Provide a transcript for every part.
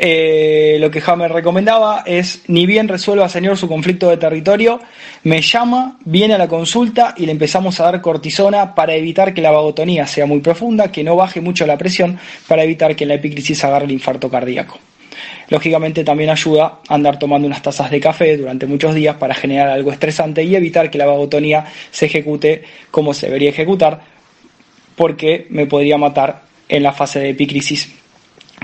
Eh, lo que Hammer recomendaba es, ni bien resuelva, señor, su conflicto de territorio, me llama, viene a la consulta y le empezamos a dar cortisona para evitar que la vagotonía sea muy profunda, que no baje mucho la presión, para evitar que la epícrisis agarre el infarto cardíaco. Lógicamente también ayuda a andar tomando unas tazas de café durante muchos días para generar algo estresante y evitar que la vagotonía se ejecute como se debería ejecutar, porque me podría matar en la fase de epicrisis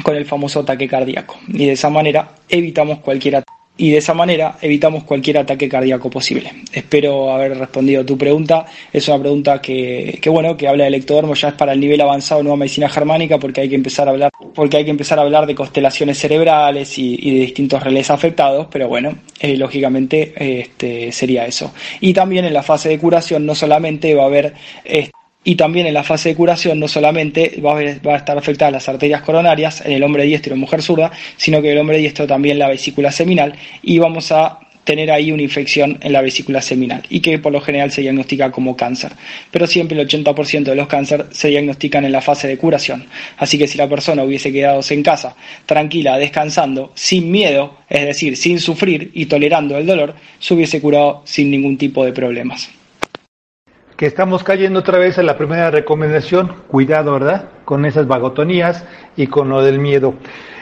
con el famoso ataque cardíaco. Y de esa manera evitamos cualquier y de esa manera evitamos cualquier ataque cardíaco posible. Espero haber respondido a tu pregunta. Es una pregunta que, que, bueno, que habla del ectodermo, ya es para el nivel avanzado de nueva medicina germánica porque hay que empezar a hablar, porque hay que empezar a hablar de constelaciones cerebrales y, y de distintos relés afectados, pero bueno, eh, lógicamente este, sería eso. Y también en la fase de curación no solamente va a haber este, y también en la fase de curación no solamente va a, estar afectadas las arterias coronarias en el hombre diestro y mujer zurda, sino que el hombre diestro también la vesícula seminal y vamos a tener ahí una infección en la vesícula seminal y que por lo general se diagnostica como cáncer. Pero siempre el 80% de los cánceres se diagnostican en la fase de curación. Así que si la persona hubiese quedado en casa, tranquila, descansando, sin miedo, es decir, sin sufrir y tolerando el dolor, se hubiese curado sin ningún tipo de problemas estamos cayendo otra vez a la primera recomendación, cuidado, ¿verdad? Con esas vagotonías y con lo del miedo.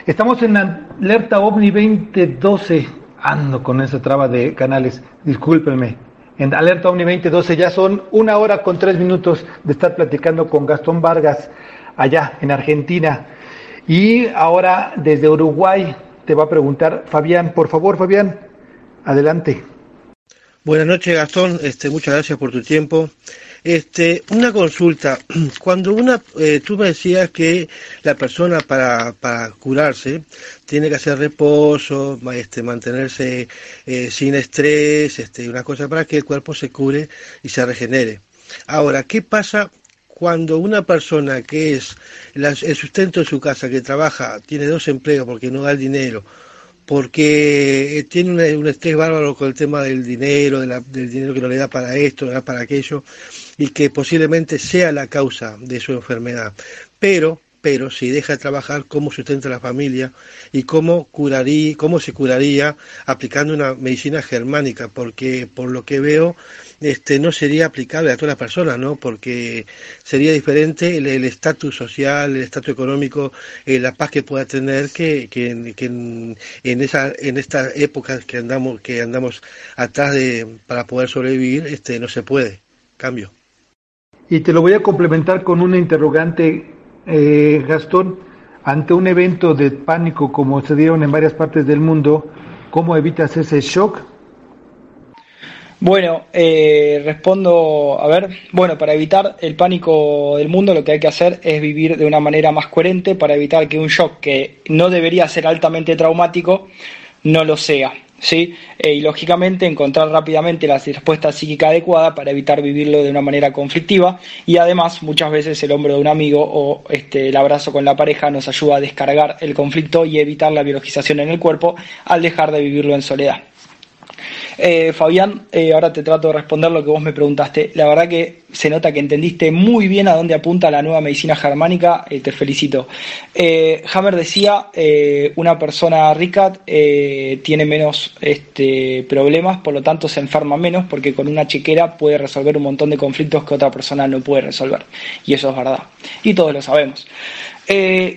Estamos en alerta OVNI 2012, ando con esa traba de canales, discúlpenme. En alerta OVNI 2012 ya son una hora con tres minutos de estar platicando con Gastón Vargas allá en Argentina. Y ahora desde Uruguay te va a preguntar Fabián, por favor Fabián, adelante. Buenas noches, Gastón. Este, muchas gracias por tu tiempo. Este, una consulta. Cuando una, eh, tú me decías que la persona para, para curarse tiene que hacer reposo, este, mantenerse eh, sin estrés, este, una cosa para que el cuerpo se cure y se regenere. Ahora, ¿qué pasa cuando una persona que es el sustento de su casa, que trabaja, tiene dos empleos porque no da el dinero, porque tiene un estrés bárbaro con el tema del dinero, del dinero que no le da para esto, no le da para aquello, y que posiblemente sea la causa de su enfermedad. Pero pero si deja de trabajar, cómo sustenta la familia y cómo curaría, cómo se curaría aplicando una medicina germánica, porque por lo que veo, este no sería aplicable a todas las personas, ¿no? Porque sería diferente el estatus social, el estatus económico, eh, la paz que pueda tener que, en, en, esa en esta época que andamos que andamos atrás de para poder sobrevivir, este no se puede. Cambio. Y te lo voy a complementar con una interrogante eh, Gastón, ante un evento de pánico como se dieron en varias partes del mundo, ¿cómo evitas ese shock? Bueno, eh, respondo, a ver, bueno, para evitar el pánico del mundo lo que hay que hacer es vivir de una manera más coherente para evitar que un shock que no debería ser altamente traumático no lo sea. ¿Sí? Eh, y lógicamente encontrar rápidamente la respuesta psíquica adecuada para evitar vivirlo de una manera conflictiva y además muchas veces el hombro de un amigo o este, el abrazo con la pareja nos ayuda a descargar el conflicto y evitar la biologización en el cuerpo al dejar de vivirlo en soledad. Eh, Fabián, eh, ahora te trato de responder lo que vos me preguntaste. La verdad que se nota que entendiste muy bien a dónde apunta la nueva medicina germánica. Eh, te felicito. Hammer decía, una persona rica tiene menos este, problemas, por lo tanto se enferma menos porque con una chequera puede resolver un montón de conflictos que otra persona no puede resolver. Y eso es verdad. Y todos lo sabemos.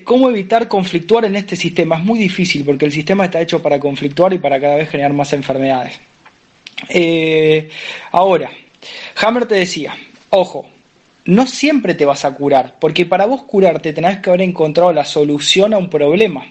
¿Cómo evitar conflictuar en este sistema? Es muy difícil porque el sistema está hecho para conflictuar y para cada vez generar más enfermedades. Eh, ahora, Hammer te decía, ojo, no siempre te vas a curar, porque para vos curarte tenés que haber encontrado la solución a un problema.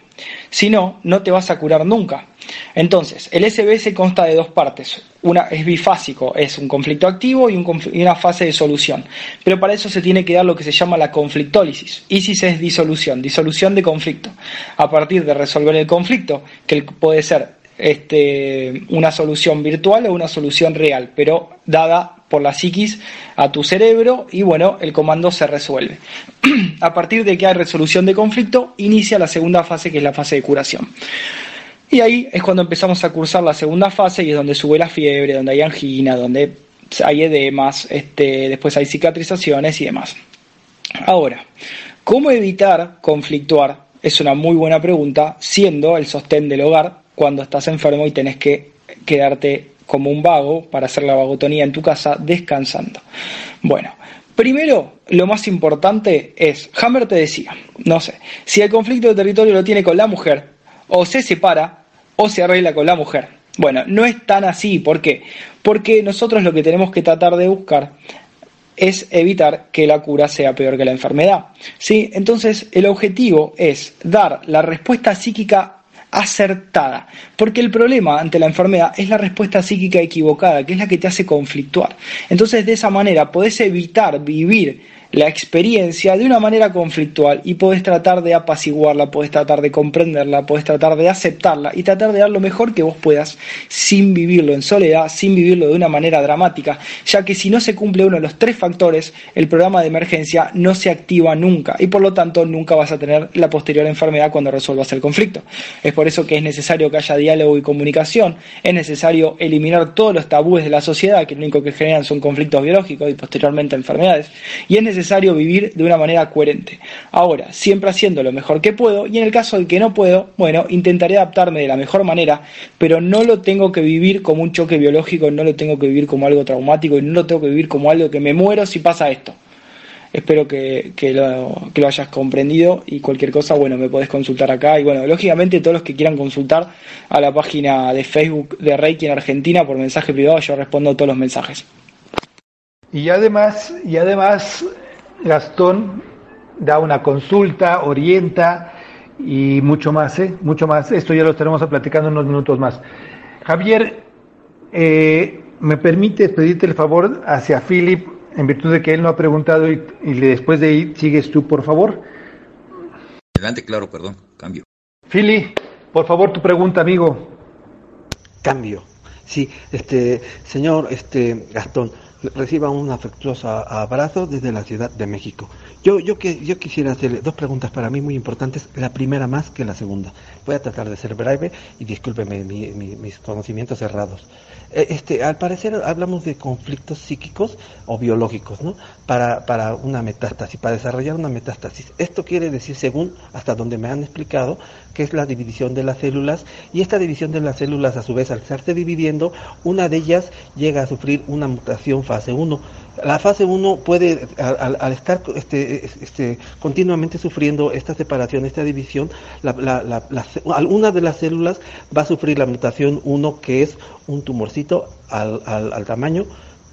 Si no, no te vas a curar nunca. Entonces, el SBS consta de dos partes. Una es bifásico, es un conflicto activo y, una fase de solución. Pero para eso se tiene que dar lo que se llama la conflictólisis. Isis es disolución, disolución de conflicto. A partir de resolver el conflicto, que puede ser este, una solución virtual o una solución real, pero dada por la psiquis a tu cerebro y bueno, el comando se resuelve. a partir de que hay resolución de conflicto, inicia la segunda fase que es la fase de curación. Y ahí es cuando empezamos a cursar la segunda fase y es donde sube la fiebre, donde hay angina, donde hay edemas, este, después hay cicatrizaciones y demás. Ahora, ¿cómo evitar conflictuar es una muy buena pregunta, siendo el sostén del hogar cuando estás enfermo y tenés que quedarte como un vago para hacer la vagotonía en tu casa descansando. Bueno, primero lo más importante es, Hammer te decía, no sé, si el conflicto de territorio lo tiene con la mujer, o se separa, o se arregla con la mujer. Bueno, no es tan así, ¿por qué? Porque nosotros lo que tenemos que tratar de buscar es evitar que la cura sea peor que la enfermedad. ¿sí? Entonces, el objetivo es dar la respuesta psíquica acertada, porque el problema ante la enfermedad es la respuesta psíquica equivocada, que es la que te hace conflictuar. Entonces, de esa manera podés evitar vivir la experiencia de una manera conflictual y podés tratar de apaciguarla, podés tratar de comprenderla, podés tratar de aceptarla y tratar de dar lo mejor que vos puedas sin vivirlo en soledad, sin vivirlo de una manera dramática, ya que si no se cumple uno de los tres factores, el programa de emergencia no se activa nunca y por lo tanto nunca vas a tener la posterior enfermedad cuando resuelvas el conflicto. Es por eso que es necesario que haya diálogo y comunicación, es necesario eliminar todos los tabúes de la sociedad que lo único que generan son conflictos biológicos y posteriormente enfermedades, y es necesario vivir de una manera coherente. Ahora, siempre haciendo lo mejor que puedo y en el caso de que no puedo, bueno, intentaré adaptarme de la mejor manera, pero no lo tengo que vivir como un choque biológico, no lo tengo que vivir como algo traumático y no lo tengo que vivir como algo que me muero si pasa esto. Espero que, lo, hayas comprendido y cualquier cosa, bueno, me podés consultar acá. Y bueno, lógicamente todos los que quieran consultar a la página de Facebook de Reiki en Argentina por mensaje privado, yo respondo todos los mensajes. Y además, y además Gastón da una consulta, orienta y mucho más, ¿eh? Mucho más. Esto ya lo estaremos platicando en unos minutos más. Javier, eh, ¿me permite pedirte el favor hacia Philip, en virtud de que él no ha preguntado y, y después de ahí sigues tú, por favor? Adelante, claro, perdón, cambio. Philip, por favor, tu pregunta, amigo. Cambio. Sí, este, señor, este, Gastón, reciba un afectuoso abrazo desde la Ciudad de México. Yo, yo, que, yo quisiera hacerle dos preguntas para mí muy importantes, la primera más que la segunda. Voy a tratar de ser breve y discúlpeme mis conocimientos errados. Eh, este, al parecer hablamos de conflictos psíquicos o biológicos, ¿no? Para, para una metástasis, para desarrollar una metástasis. Esto quiere decir, según hasta donde me han explicado, que es la división de las células y esta división de las células a su vez al estarse dividiendo, una de ellas llega a sufrir una mutación fase 1 la fase 1 puede, al, estar este, este, continuamente sufriendo esta separación, esta división, alguna de las células va a sufrir la mutación 1, que es un tumorcito al tamaño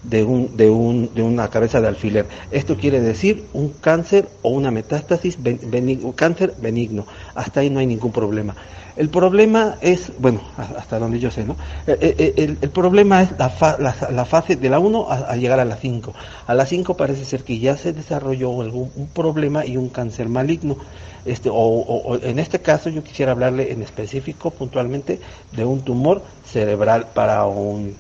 de, un, de, un, de una cabeza de alfiler. Esto quiere decir un cáncer o una metástasis, benigno, cáncer benigno. Hasta ahí no hay ningún problema. El problema es, bueno, hasta donde yo sé, ¿no? Eh, eh, eh, el, problema es la, la, fase de la 1 a, llegar a la 5. A la 5 parece ser que ya se desarrolló algún un problema y un cáncer maligno. Este, o, en este caso yo quisiera hablarle en específico, puntualmente, de un tumor cerebral para un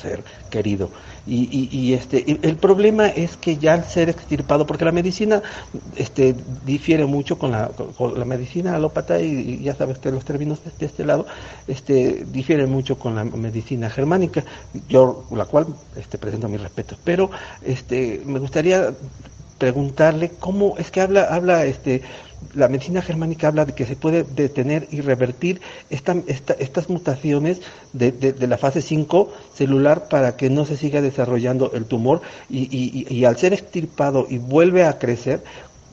ser querido. Y, y, este, el problema es que ya al ser extirpado, porque la medicina este, difiere mucho con la, con la medicina alópata, y, ya sabes que los términos de, este lado este, difieren mucho con la medicina germánica, yo la cual este, presento mis respetos. Pero este, me gustaría preguntarle cómo es que habla, habla este, la medicina germánica habla de que se puede detener y revertir estas mutaciones de, la fase 5 celular para que no se siga desarrollando el tumor y, al ser extirpado y vuelve a crecer,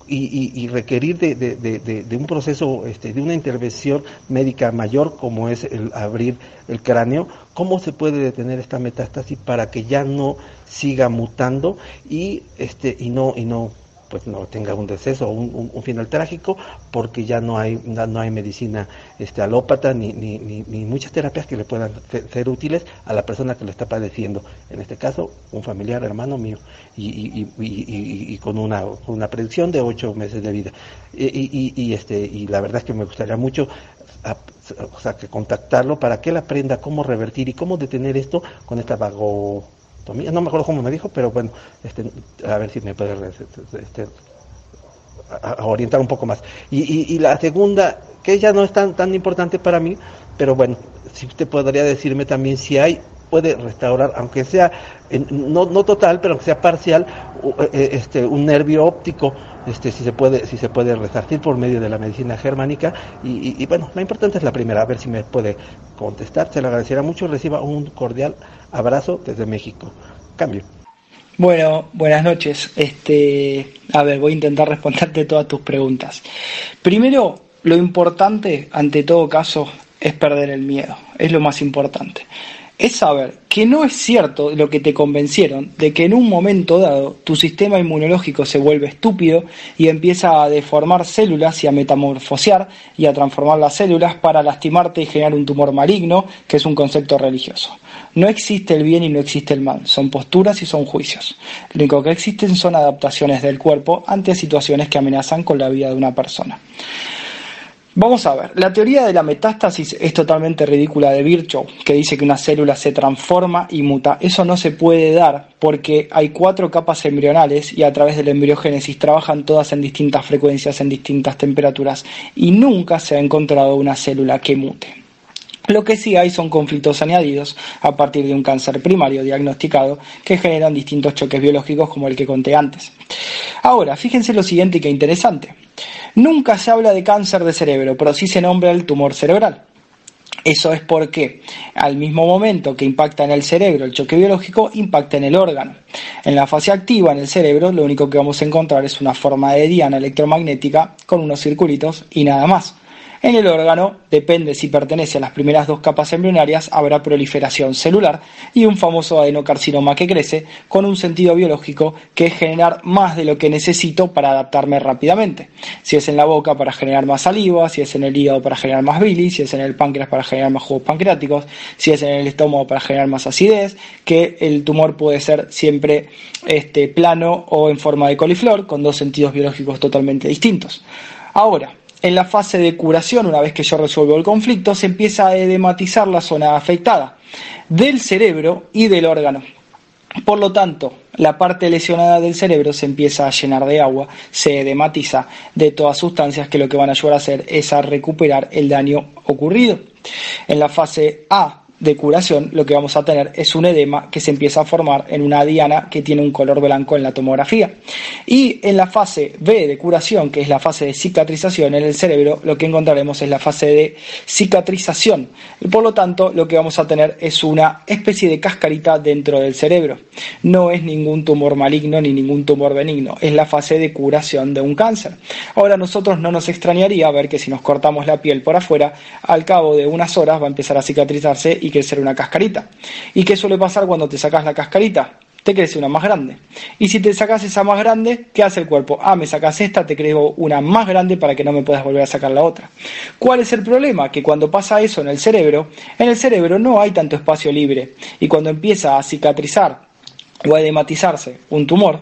y, requerir de, un proceso, este, de una intervención médica mayor como es el abrir el cráneo, ¿cómo se puede detener esta metástasis para que ya no siga mutando y este y no y no pues no tenga un deceso o un, final trágico porque ya no hay no hay medicina este alópata ni, ni, ni, muchas terapias que le puedan ser, útiles a la persona que lo está padeciendo. En este caso un familiar hermano mío y, y, y, con una una predicción de ocho meses de vida. Y, este y la verdad es que me gustaría mucho o sea, que contactarlo para que él aprenda cómo revertir y cómo detener esto con esta vago no me acuerdo cómo me dijo, pero bueno, este, a ver si me puede este, orientar un poco más. Y, y, la segunda, que ya no es tan, tan importante para mí, pero bueno, si usted podría decirme también si hay puede restaurar, aunque sea no, no total, pero aunque sea parcial, eh, este, un nervio óptico, este, si se puede, si se puede resarcir por medio de la medicina germánica. Y, bueno, la importante es la primera, a ver si me puede contestar. Se lo agradecería mucho. Reciba un cordial abrazo desde México. Cambio. Bueno, buenas noches. Este, a ver, voy a intentar responderte todas tus preguntas. Primero, lo importante, ante todo caso, es perder el miedo. Es lo más importante es saber que no es cierto lo que te convencieron de que en un momento dado tu sistema inmunológico se vuelve estúpido y empieza a deformar células y a metamorfosear y a transformar las células para lastimarte y generar un tumor maligno, que es un concepto religioso. No existe el bien y no existe el mal, son posturas y son juicios. Lo único que existen son adaptaciones del cuerpo ante situaciones que amenazan con la vida de una persona. Vamos a ver, la teoría de la metástasis es totalmente ridícula de Virchow, que dice que una célula se transforma y muta. Eso no se puede dar porque hay cuatro capas embrionales y a través de la embriogénesis trabajan todas en distintas frecuencias, en distintas temperaturas y nunca se ha encontrado una célula que mute. Lo que sí hay son conflictos añadidos a partir de un cáncer primario diagnosticado que generan distintos choques biológicos como el que conté antes. Ahora, fíjense lo siguiente que interesante. Nunca se habla de cáncer de cerebro, pero sí se nombra el tumor cerebral. Eso es porque al mismo momento que impacta en el cerebro el choque biológico, impacta en el órgano. En la fase activa en el cerebro lo único que vamos a encontrar es una forma de diana electromagnética con unos circulitos y nada más. En el órgano, depende si pertenece a las primeras dos capas embrionarias, habrá proliferación celular y un famoso adenocarcinoma que crece con un sentido biológico que es generar más de lo que necesito para adaptarme rápidamente. Si es en la boca para generar más saliva, si es en el hígado para generar más bilis, si es en el páncreas para generar más jugos pancreáticos, si es en el estómago para generar más acidez, que el tumor puede ser siempre este, plano o en forma de coliflor con dos sentidos biológicos totalmente distintos. Ahora, en la fase de curación, una vez que yo resuelvo el conflicto, se empieza a edematizar la zona afectada del cerebro y del órgano. Por lo tanto, la parte lesionada del cerebro se empieza a llenar de agua, se edematiza de todas sustancias que lo que van a ayudar a hacer es a recuperar el daño ocurrido. En la fase A de curación, lo que vamos a tener es un edema que se empieza a formar en una diana que tiene un color blanco en la tomografía. Y en la fase B de curación, que es la fase de cicatrización en el cerebro, lo que encontraremos es la fase de cicatrización. Y por lo tanto, lo que vamos a tener es una especie de cascarita dentro del cerebro. No es ningún tumor maligno ni ningún tumor benigno, es la fase de curación de un cáncer. Ahora, nosotros no nos extrañaría ver que si nos cortamos la piel por afuera, al cabo de unas horas va a empezar a cicatrizarse y que ser una cascarita. ¿Y qué suele pasar cuando te sacas la cascarita? Te crece una más grande. Y si te sacas esa más grande, ¿qué hace el cuerpo? Ah, me sacas esta, te creo una más grande para que no me puedas volver a sacar la otra. ¿Cuál es el problema? Que cuando pasa eso en el cerebro, en el cerebro no hay tanto espacio libre. Y cuando empieza a cicatrizar o a edematizarse un tumor,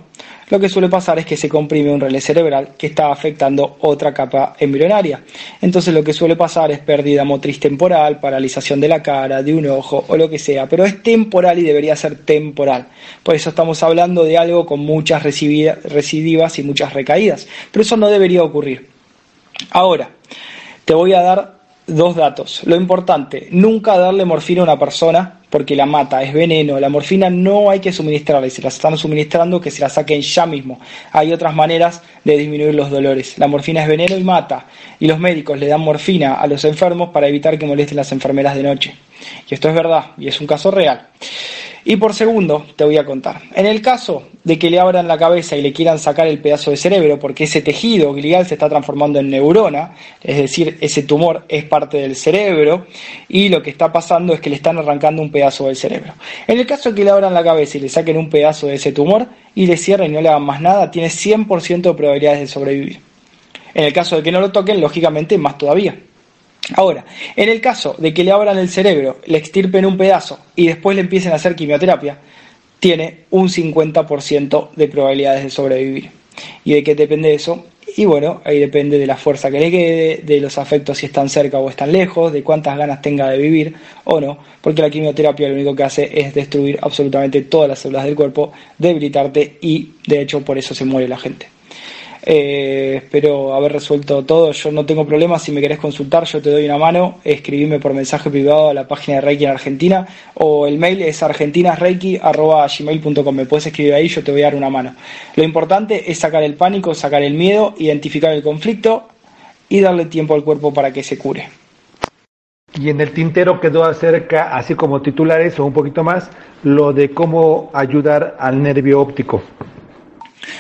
lo que suele pasar es que se comprime un relé cerebral que está afectando otra capa embrionaria. Entonces lo que suele pasar es pérdida motriz temporal, paralización de la cara, de un ojo o lo que sea, pero es temporal y debería ser temporal. Por eso estamos hablando de algo con muchas recidivas y muchas recaídas, pero eso no debería ocurrir. Ahora, te voy a dar dos datos. Lo importante, nunca darle morfina a una persona porque la mata, es veneno. La morfina no hay que suministrarla y si la están suministrando que se la saquen ya mismo. Hay otras maneras de disminuir los dolores. La morfina es veneno y mata. Y los médicos le dan morfina a los enfermos para evitar que molesten las enfermeras de noche. Y esto es verdad y es un caso real. Y por segundo, te voy a contar. En el caso de que le abran la cabeza y le quieran sacar el pedazo de cerebro, porque ese tejido glial se está transformando en neurona, es decir, ese tumor es parte del cerebro, y lo que está pasando es que le están arrancando un pedazo del cerebro. En el caso de que le abran la cabeza y le saquen un pedazo de ese tumor y le cierren y no le hagan más nada, tiene 100% de probabilidades de sobrevivir. En el caso de que no lo toquen, lógicamente más todavía. Ahora, en el caso de que le abran el cerebro, le extirpen un pedazo y después le empiecen a hacer quimioterapia, tiene un 50% de probabilidades de sobrevivir. ¿Y de qué depende eso? Y bueno, ahí depende de la fuerza que le quede, de los afectos si están cerca o están lejos, de cuántas ganas tenga de vivir o no, porque la quimioterapia lo único que hace es destruir absolutamente todas las células del cuerpo, debilitarte y de hecho por eso se muere la gente. Eh, espero haber resuelto todo. Yo no tengo problemas. Si me querés consultar, yo te doy una mano. Escribime por mensaje privado a la página de Reiki en Argentina o el mail es argentinasreiki.gmail.com. Me puedes escribir ahí, yo te voy a dar una mano. Lo importante es sacar el pánico, sacar el miedo, identificar el conflicto y darle tiempo al cuerpo para que se cure. Y en el tintero quedó acerca, así como titulares o un poquito más, lo de cómo ayudar al nervio óptico.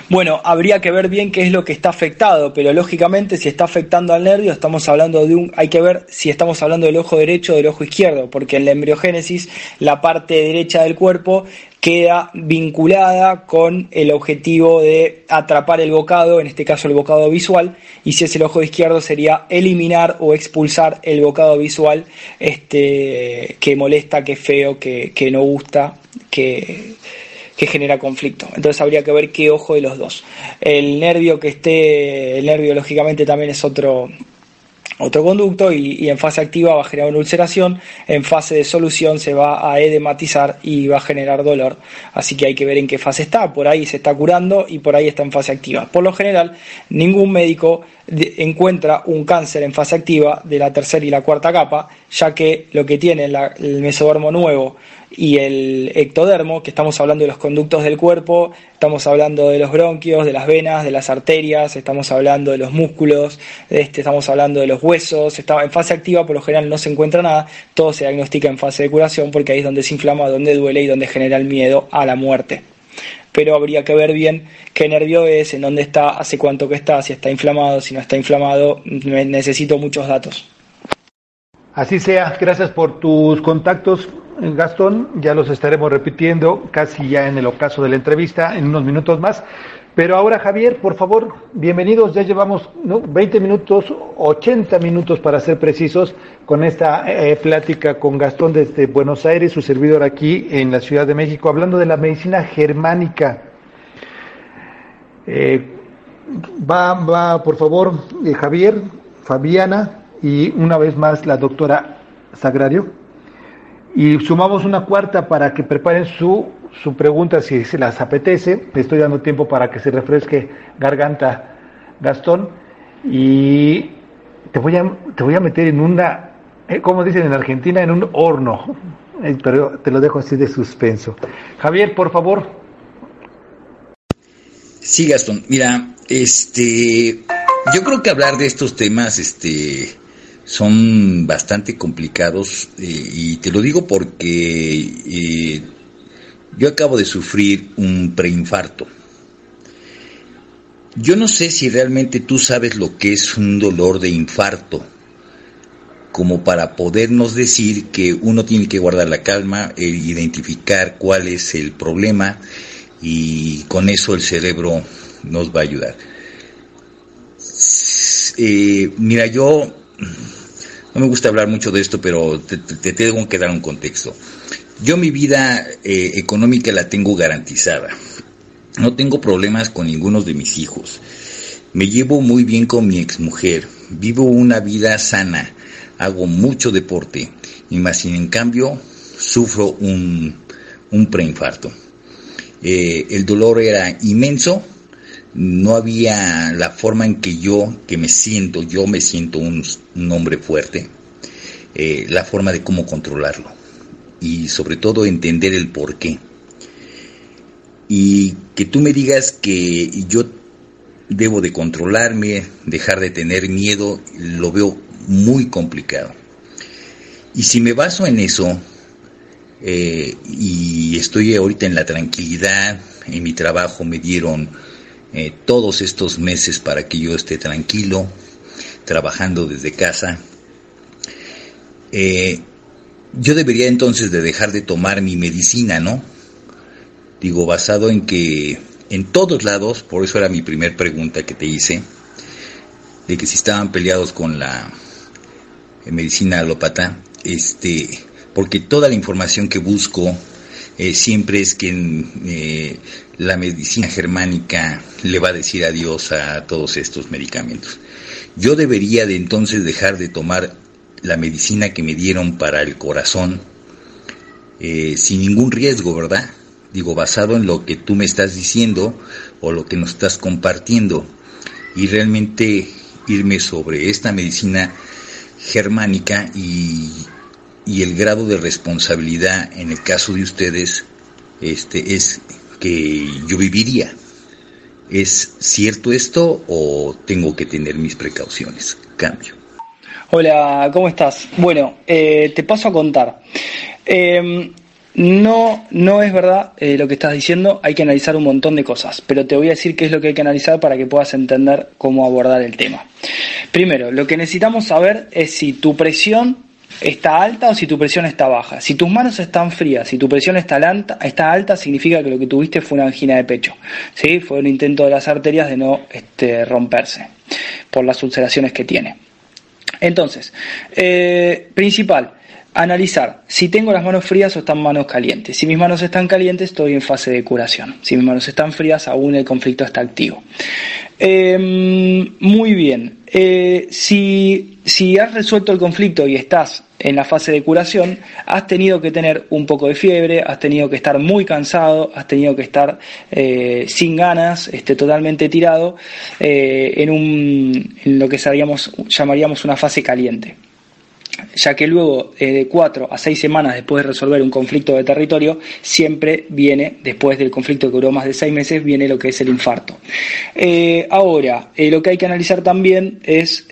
Bueno, habría que ver bien qué es lo que está afectado, pero lógicamente si está afectando al nervio, estamos hablando de un, hay que ver si estamos hablando del ojo derecho o del ojo izquierdo, porque en la embriogénesis la parte derecha del cuerpo queda vinculada con el objetivo de atrapar el bocado, en este caso el bocado visual, y si es el ojo izquierdo sería eliminar o expulsar el bocado visual este, que molesta, que feo, que, que no gusta, que que genera conflicto. Entonces habría que ver qué ojo de los dos. El nervio que esté, el nervio lógicamente también es otro, otro conducto y, en fase activa va a generar una ulceración, en fase de solución se va a edematizar y va a generar dolor. Así que hay que ver en qué fase está, por ahí se está curando y por ahí está en fase activa. Por lo general, ningún médico encuentra un cáncer en fase activa de la tercera y la cuarta capa, ya que lo que tiene el mesodermo nuevo y el ectodermo, que estamos hablando de los conductos del cuerpo, estamos hablando de los bronquios, de las venas, de las arterias, estamos hablando de los músculos, este, estamos hablando de los huesos, está, en fase activa por lo general no se encuentra nada, todo se diagnostica en fase de curación porque ahí es donde se inflama, donde duele y donde genera el miedo a la muerte. Pero habría que ver bien qué nervio es, en dónde está, hace cuánto que está, si está inflamado, si no está inflamado, necesito muchos datos. Así sea, gracias por tus contactos. Gastón, ya los estaremos repitiendo casi ya en el ocaso de la entrevista en unos minutos más. Pero ahora, Javier, por favor, bienvenidos. Ya llevamos 20 minutos, 80 minutos para ser precisos, con esta eh, plática con Gastón desde Buenos Aires, su servidor aquí en la Ciudad de México, hablando de la medicina germánica. Eh, va, va, por favor, eh, Javier, Fabiana y una vez más la doctora Sagrario. Y sumamos una cuarta para que preparen su, su pregunta si se las apetece. Estoy dando tiempo para que se refresque garganta Gastón. Y te voy a, te voy a meter en una, eh, como dicen en Argentina, en un horno. Eh, pero te lo dejo así de suspenso. Javier, por favor. Sí, Gastón. Mira, este, yo creo que hablar de estos temas, este, son bastante complicados eh, y te lo digo porque eh, yo acabo de sufrir un preinfarto. Yo no sé si realmente tú sabes lo que es un dolor de infarto, como para podernos decir que uno tiene que guardar la calma, e identificar cuál es el problema y con eso el cerebro nos va a ayudar. Eh, mira, yo no me gusta hablar mucho de esto, pero te, tengo que dar un contexto. Yo mi vida eh, económica la tengo garantizada. No tengo problemas con ninguno de mis hijos. Me llevo muy bien con mi exmujer. Vivo una vida sana. Hago mucho deporte. Y más sin en cambio sufro un, preinfarto. Eh, el dolor era inmenso. No había la forma en que yo, que me siento, yo me siento un, hombre fuerte, eh, la forma de cómo controlarlo y sobre todo entender el por qué. Y que tú me digas que yo debo de controlarme, dejar de tener miedo, lo veo muy complicado. Y si me baso en eso, eh, y estoy ahorita en la tranquilidad, en mi trabajo me dieron eh, todos estos meses para que yo esté tranquilo, trabajando desde casa. Eh, yo debería entonces de dejar de tomar mi medicina, ¿no? Digo, basado en que en todos lados, por eso era mi primer pregunta que te hice, de que si estaban peleados con la eh, medicina alópata, este, porque toda la información que busco siempre es que la medicina germánica le va a decir adiós a todos estos medicamentos. Yo debería de entonces dejar de tomar la medicina que me dieron para el corazón eh, sin ningún riesgo, ¿verdad? Digo, basado en lo que tú me estás diciendo o lo que nos estás compartiendo. y realmente irme sobre esta medicina germánica y, y el grado de responsabilidad en el caso de ustedes este, es que yo viviría. ¿Es cierto esto o tengo que tener mis precauciones? Cambio. Hola, ¿cómo estás? Bueno, eh, te paso a contar. Eh, no, no es verdad eh, lo que estás diciendo, hay que analizar un montón de cosas, pero te voy a decir qué es lo que hay que analizar para que puedas entender cómo abordar el tema. Primero, lo que necesitamos saber es si tu presión está alta o si tu presión está baja. Si tus manos están frías, si tu presión está alta, está alta significa que lo que tuviste fue una angina de pecho. ¿sí? Fue un intento de las arterias de no este, romperse por las ulceraciones que tiene. Entonces, eh, principal, analizar si tengo las manos frías o están manos calientes. Si mis manos están calientes, estoy en fase de curación. Si mis manos están frías, aún el conflicto está activo. Em, muy bien. Eh, si, si has resuelto el conflicto y estás en la fase de curación, has tenido que tener un poco de fiebre, has tenido que estar muy cansado, has tenido que estar eh, sin ganas, este, totalmente tirado, eh, en, un, en lo que llamaríamos una fase caliente ya que luego eh, de cuatro a seis semanas después de resolver un conflicto de territorio, siempre viene, después del conflicto que duró más de seis meses, viene lo que es el infarto. Eh, ahora, eh, lo que hay que analizar también es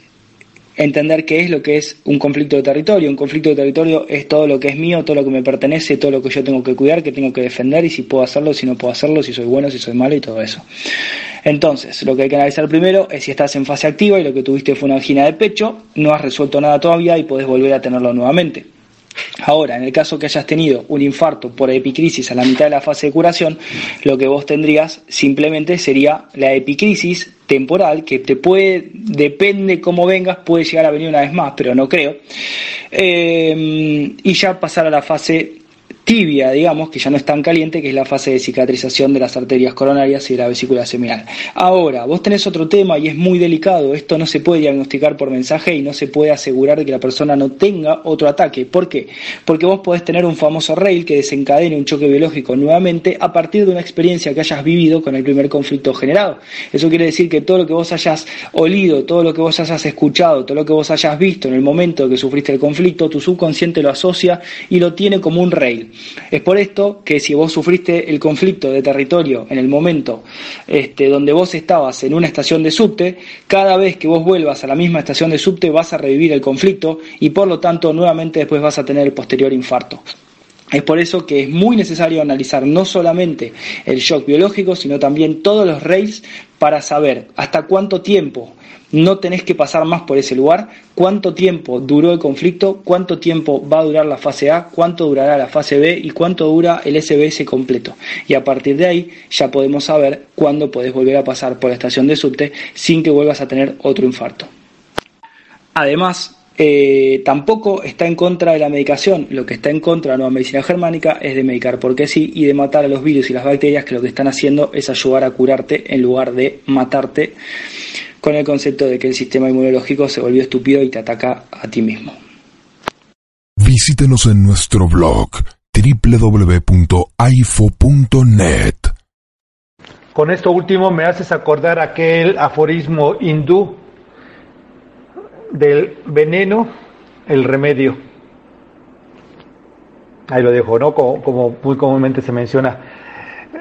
entender qué es lo que es un conflicto de territorio. Un conflicto de territorio es todo lo que es mío, todo lo que me pertenece, todo lo que yo tengo que cuidar, que tengo que defender y si puedo hacerlo, si no puedo hacerlo, si soy bueno, si soy malo y todo eso. Entonces, lo que hay que analizar primero es si estás en fase activa y lo que tuviste fue una angina de pecho, no has resuelto nada todavía y puedes volver a tenerlo nuevamente. Ahora, en el caso que hayas tenido un infarto por epicrisis a la mitad de la fase de curación, lo que vos tendrías simplemente sería la epicrisis temporal, que te puede, depende cómo vengas, puede llegar a venir una vez más, pero no creo, eh, y ya pasar a la fase tibia, digamos, que ya no es tan caliente, que es la fase de cicatrización de las arterias coronarias y de la vesícula seminal. Ahora, vos tenés otro tema y es muy delicado, esto no se puede diagnosticar por mensaje y no se puede asegurar de que la persona no tenga otro ataque. ¿Por qué? Porque vos podés tener un famoso rail que desencadene un choque biológico nuevamente a partir de una experiencia que hayas vivido con el primer conflicto generado. Eso quiere decir que todo lo que vos hayas olido, todo lo que vos hayas escuchado, todo lo que vos hayas visto en el momento que sufriste el conflicto, tu subconsciente lo asocia y lo tiene como un rail. Es por esto que si vos sufriste el conflicto de territorio en el momento este, donde vos estabas en una estación de subte, cada vez que vos vuelvas a la misma estación de subte vas a revivir el conflicto y por lo tanto nuevamente después vas a tener el posterior infarto. Es por eso que es muy necesario analizar no solamente el shock biológico, sino también todos los rails para saber hasta cuánto tiempo no tenés que pasar más por ese lugar, cuánto tiempo duró el conflicto, cuánto tiempo va a durar la fase A, cuánto durará la fase B y cuánto dura el SBS completo. Y a partir de ahí ya podemos saber cuándo podés volver a pasar por la estación de subte sin que vuelvas a tener otro infarto. Además, eh, tampoco está en contra de la medicación. Lo que está en contra de la nueva medicina germánica es de medicar porque sí y de matar a los virus y las bacterias que lo que están haciendo es ayudar a curarte en lugar de matarte con el concepto de que el sistema inmunológico se volvió estúpido y te ataca a ti mismo. Visítenos en nuestro blog www.aifo.net. Con esto último me haces acordar aquel aforismo hindú del veneno, el remedio. Ahí lo dejo, ¿no? Como, muy comúnmente se menciona.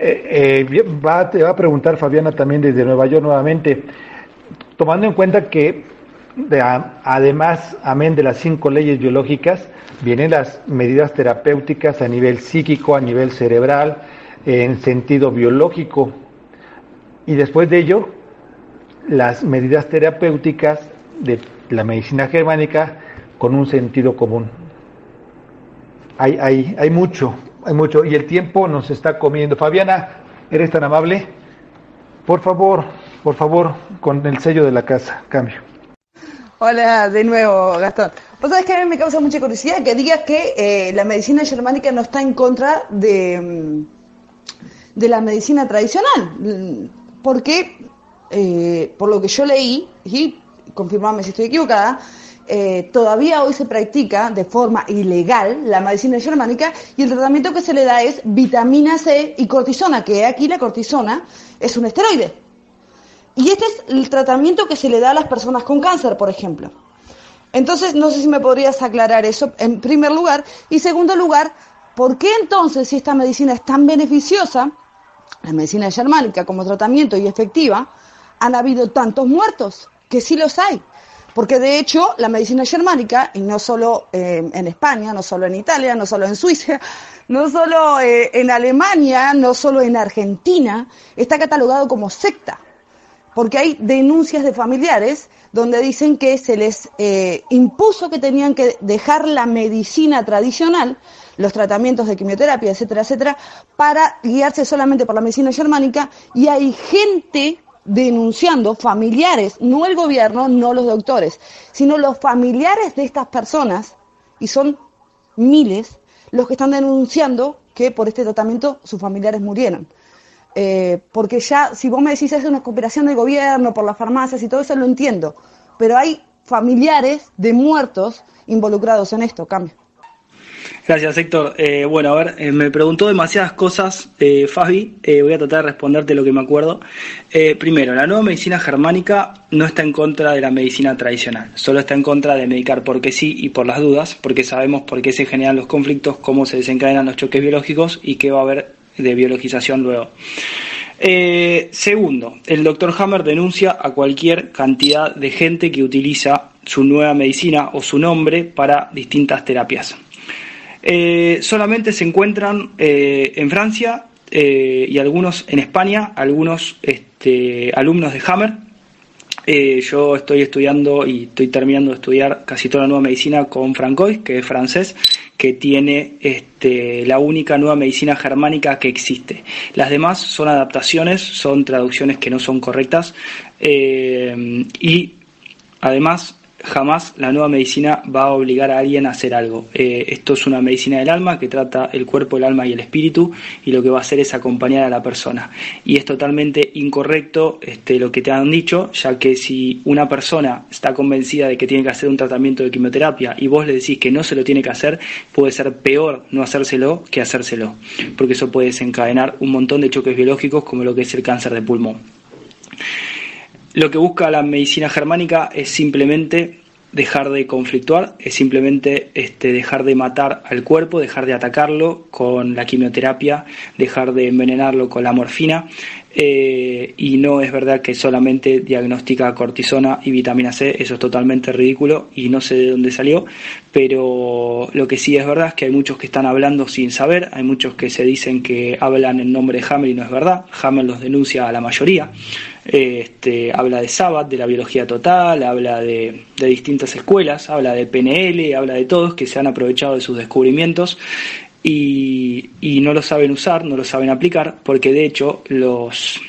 Eh, eh, te va a preguntar Fabiana también desde Nueva York nuevamente, tomando en cuenta que además, amén de las cinco leyes biológicas, vienen las medidas terapéuticas a nivel psíquico, a nivel cerebral, en sentido biológico. Y después de ello, las medidas terapéuticas de la medicina germánica con un sentido común. Hay, hay, hay mucho, hay mucho, y el tiempo nos está comiendo. Fabiana, ¿eres tan amable? Por favor, por favor, con el sello de la casa, cambio. Hola de nuevo, Gastón. Vos sabés que a mí me causa mucha curiosidad que digas que eh, la medicina germánica no está en contra de, mm, de la medicina tradicional, porque eh, por lo que yo leí, y confirmame si estoy equivocada, eh, todavía hoy se practica de forma ilegal la medicina germánica y el tratamiento que se le da es vitamina C y cortisona, que aquí la cortisona es un esteroide. y este es el tratamiento que se le da a las personas con cáncer, por ejemplo. Entonces, no sé si me podrías aclarar eso en primer lugar. Y segundo lugar, ¿por qué entonces, si esta medicina es tan beneficiosa, la medicina germánica como tratamiento y efectiva, han habido tantos muertos? Que sí los hay. Porque de hecho, la medicina germánica, y no solo eh, en España, no solo en Italia, no solo en Suiza, no solo eh, en Alemania, no solo en Argentina, está catalogado como secta porque hay denuncias de familiares donde dicen que se les eh, impuso que tenían que dejar la medicina tradicional, los tratamientos de quimioterapia, etcétera, etcétera, para guiarse solamente por la medicina germánica y hay gente denunciando, familiares, no el gobierno, no los doctores, sino los familiares de estas personas, y son miles, los que están denunciando que por este tratamiento sus familiares murieron. Eh, porque ya, si vos me decís es una cooperación del gobierno por las farmacias y todo eso, lo entiendo. Pero hay familiares de muertos involucrados en esto, cambio. Gracias, Héctor. Eh, bueno, a ver, eh, me preguntó demasiadas cosas, Fabi. voy a tratar de responderte lo que me acuerdo. primero, la nueva medicina germánica no está en contra de la medicina tradicional, solo está en contra de medicar porque sí y por las dudas, porque sabemos por qué se generan los conflictos, cómo se desencadenan los choques biológicos y qué va a haber de biologización luego. Eh, segundo, el doctor Hammer denuncia a cualquier cantidad de gente que utiliza su nueva medicina o su nombre para distintas terapias. Eh, solamente se encuentran eh, en Francia y algunos en España, algunos este, alumnos de Hammer. yo estoy estudiando y estoy terminando de estudiar casi toda la nueva medicina con Francois, que es francés, que tiene este, la única nueva medicina germánica que existe. Las demás son adaptaciones, son traducciones que no son correctas eh, y además jamás la nueva medicina va a obligar a alguien a hacer algo. Eh, esto es una medicina del alma que trata el cuerpo, el alma y el espíritu y lo que va a hacer es acompañar a la persona. Y es totalmente incorrecto este, lo que te han dicho, ya que si una persona está convencida de que tiene que hacer un tratamiento de quimioterapia y vos le decís que no se lo tiene que hacer, puede ser peor no hacérselo que hacérselo, porque eso puede desencadenar un montón de choques biológicos como lo que es el cáncer de pulmón. Lo que busca la medicina germánica es simplemente dejar de conflictuar, es simplemente este, dejar de matar al cuerpo, dejar de atacarlo con la quimioterapia, dejar de envenenarlo con la morfina. Eh, y no es verdad que solamente diagnostica cortisona y vitamina C, eso es totalmente ridículo y no sé de dónde salió, pero lo que sí es verdad es que hay muchos que están hablando sin saber, hay muchos que se dicen que hablan en nombre de Hammer y no es verdad, Hammer los denuncia a la mayoría. Este, habla de Sabbath, de la biología total, habla de, distintas escuelas, habla de PNL, habla de todos que se han aprovechado de sus descubrimientos y no lo saben usar, no lo saben aplicar, porque de hecho los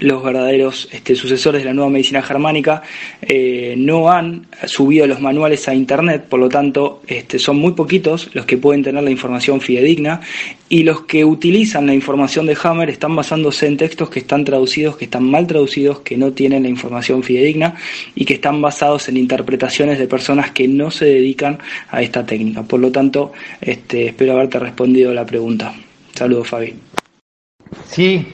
los verdaderos este, sucesores de la nueva medicina germánica eh, no han subido los manuales a internet, por lo tanto este, son muy poquitos los que pueden tener la información fidedigna y los que utilizan la información de Hammer están basándose en textos que están traducidos, que están mal traducidos, que no tienen la información fidedigna y que están basados en interpretaciones de personas que no se dedican a esta técnica. Por lo tanto, este, espero haberte respondido la pregunta. Saludos, Fabi. Sí,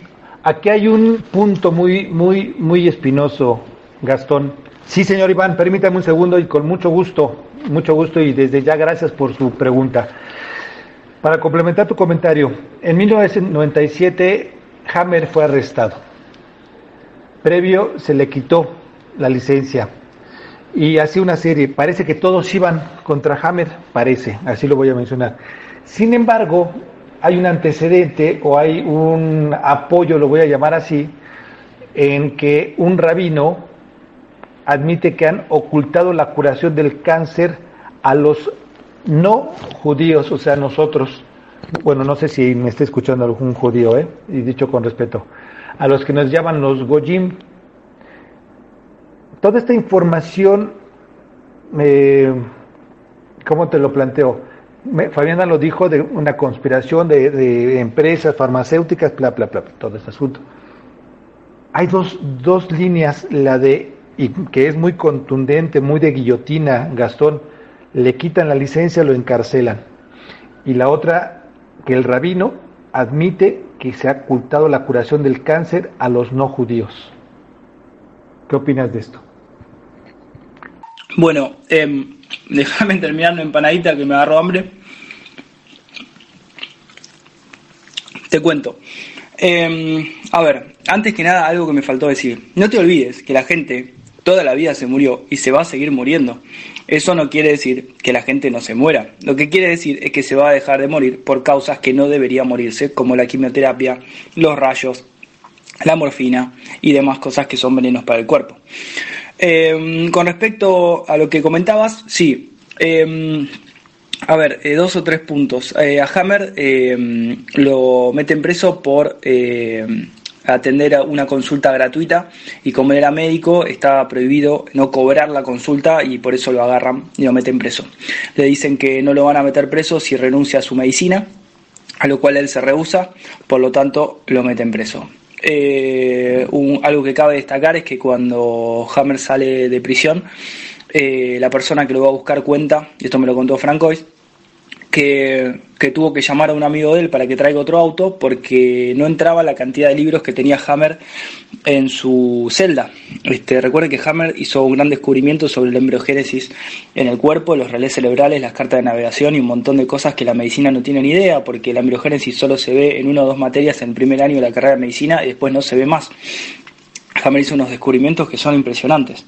Aquí hay un punto muy, muy, muy espinoso, Gastón. Sí, señor Iván, permítame un segundo y con mucho gusto, mucho gusto y desde ya gracias por su pregunta. Para complementar tu comentario, en 1997 Hammer fue arrestado. Previo se le quitó la licencia y así una serie. Parece que todos iban contra Hammer, parece, así lo voy a mencionar. Sin embargo, hay un antecedente o hay un apoyo, lo voy a llamar así, en que un rabino admite que han ocultado la curación del cáncer a los no judíos, o sea, nosotros, bueno, no sé si me está escuchando algún judío, ¿eh? y dicho con respeto, a los que nos llaman los Gojim. Toda esta información, eh, ¿cómo te lo planteo? Fabiana lo dijo de una conspiración de, empresas farmacéuticas, bla, bla, bla, todo este asunto. Hay dos, dos líneas, la de, y que es muy contundente, muy de guillotina, Gastón, le quitan la licencia, lo encarcelan. Y la otra, que el rabino admite que se ha ocultado la curación del cáncer a los no judíos. ¿Qué opinas de esto? Bueno, eh, déjame terminar una empanadita que me agarró hambre. Te cuento. Eh, a ver, antes que nada, algo que me faltó decir. No te olvides que la gente toda la vida se murió y se va a seguir muriendo. Eso no quiere decir que la gente no se muera. Lo que quiere decir es que se va a dejar de morir por causas que no debería morirse, como la quimioterapia, los rayos, la morfina y demás cosas que son venenos para el cuerpo. Eh, con respecto a lo que comentabas, sí. Eh, a ver, eh, dos o tres puntos. Eh, a Hammer eh, lo meten preso por atender a una consulta gratuita y como era médico estaba prohibido no cobrar la consulta y por eso lo agarran y lo meten preso. Le dicen que no lo van a meter preso si renuncia a su medicina, a lo cual él se rehúsa, por lo tanto lo meten preso. Eh, algo que cabe destacar es que cuando Hammer sale de prisión, eh, la persona que lo va a buscar cuenta, y esto me lo contó Francois, que, que, tuvo que llamar a un amigo de él para que traiga otro auto porque no entraba la cantidad de libros que tenía Hammer en su celda. Este, recuerden que Hammer hizo un gran descubrimiento sobre la embriogénesis en el cuerpo, los relés cerebrales, las cartas de navegación y un montón de cosas que la medicina no tiene ni idea porque la embriogénesis solo se ve en una o dos materias en el primer año de la carrera de medicina y después no se ve más. Hammer hizo unos descubrimientos que son impresionantes.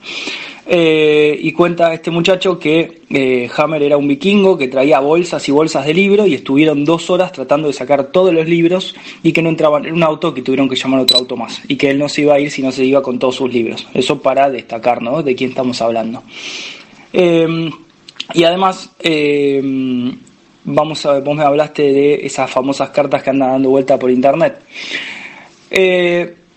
Eh, y cuenta este muchacho que eh, Hammer era un vikingo que traía bolsas y bolsas de libros y estuvieron dos horas tratando de sacar todos los libros y que no entraban en un auto que tuvieron que llamar otro auto más y que él no se iba a ir si no se iba con todos sus libros. Eso para destacar de quién estamos hablando. Eh, y además, vamos a, vos me hablaste de esas famosas cartas que andan dando vuelta por internet.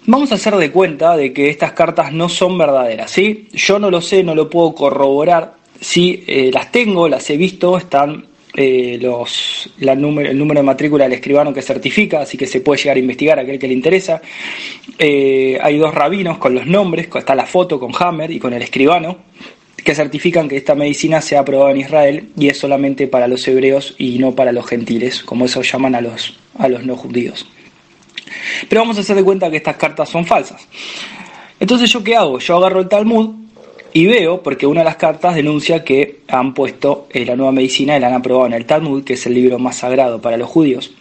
Vamos a hacer de cuenta de que estas cartas no son verdaderas, ¿sí? Yo no lo sé, no lo puedo corroborar. Si eh, las tengo, las he visto, están eh, los, el número de matrícula del escribano que certifica, así que se puede llegar a investigar a aquel que le interesa. Eh, hay dos rabinos con los nombres, está la foto con Hammer y con el escribano, que certifican que esta medicina se ha aprobado en Israel y es solamente para los hebreos y no para los gentiles, como eso llaman a los, a los no judíos. Pero vamos a hacer de cuenta que estas cartas son falsas. Entonces, ¿yo qué hago? Yo agarro el Talmud y veo, porque una de las cartas denuncia que han puesto eh, la nueva medicina y la han aprobado en el Talmud, que es el libro más sagrado para los judíos.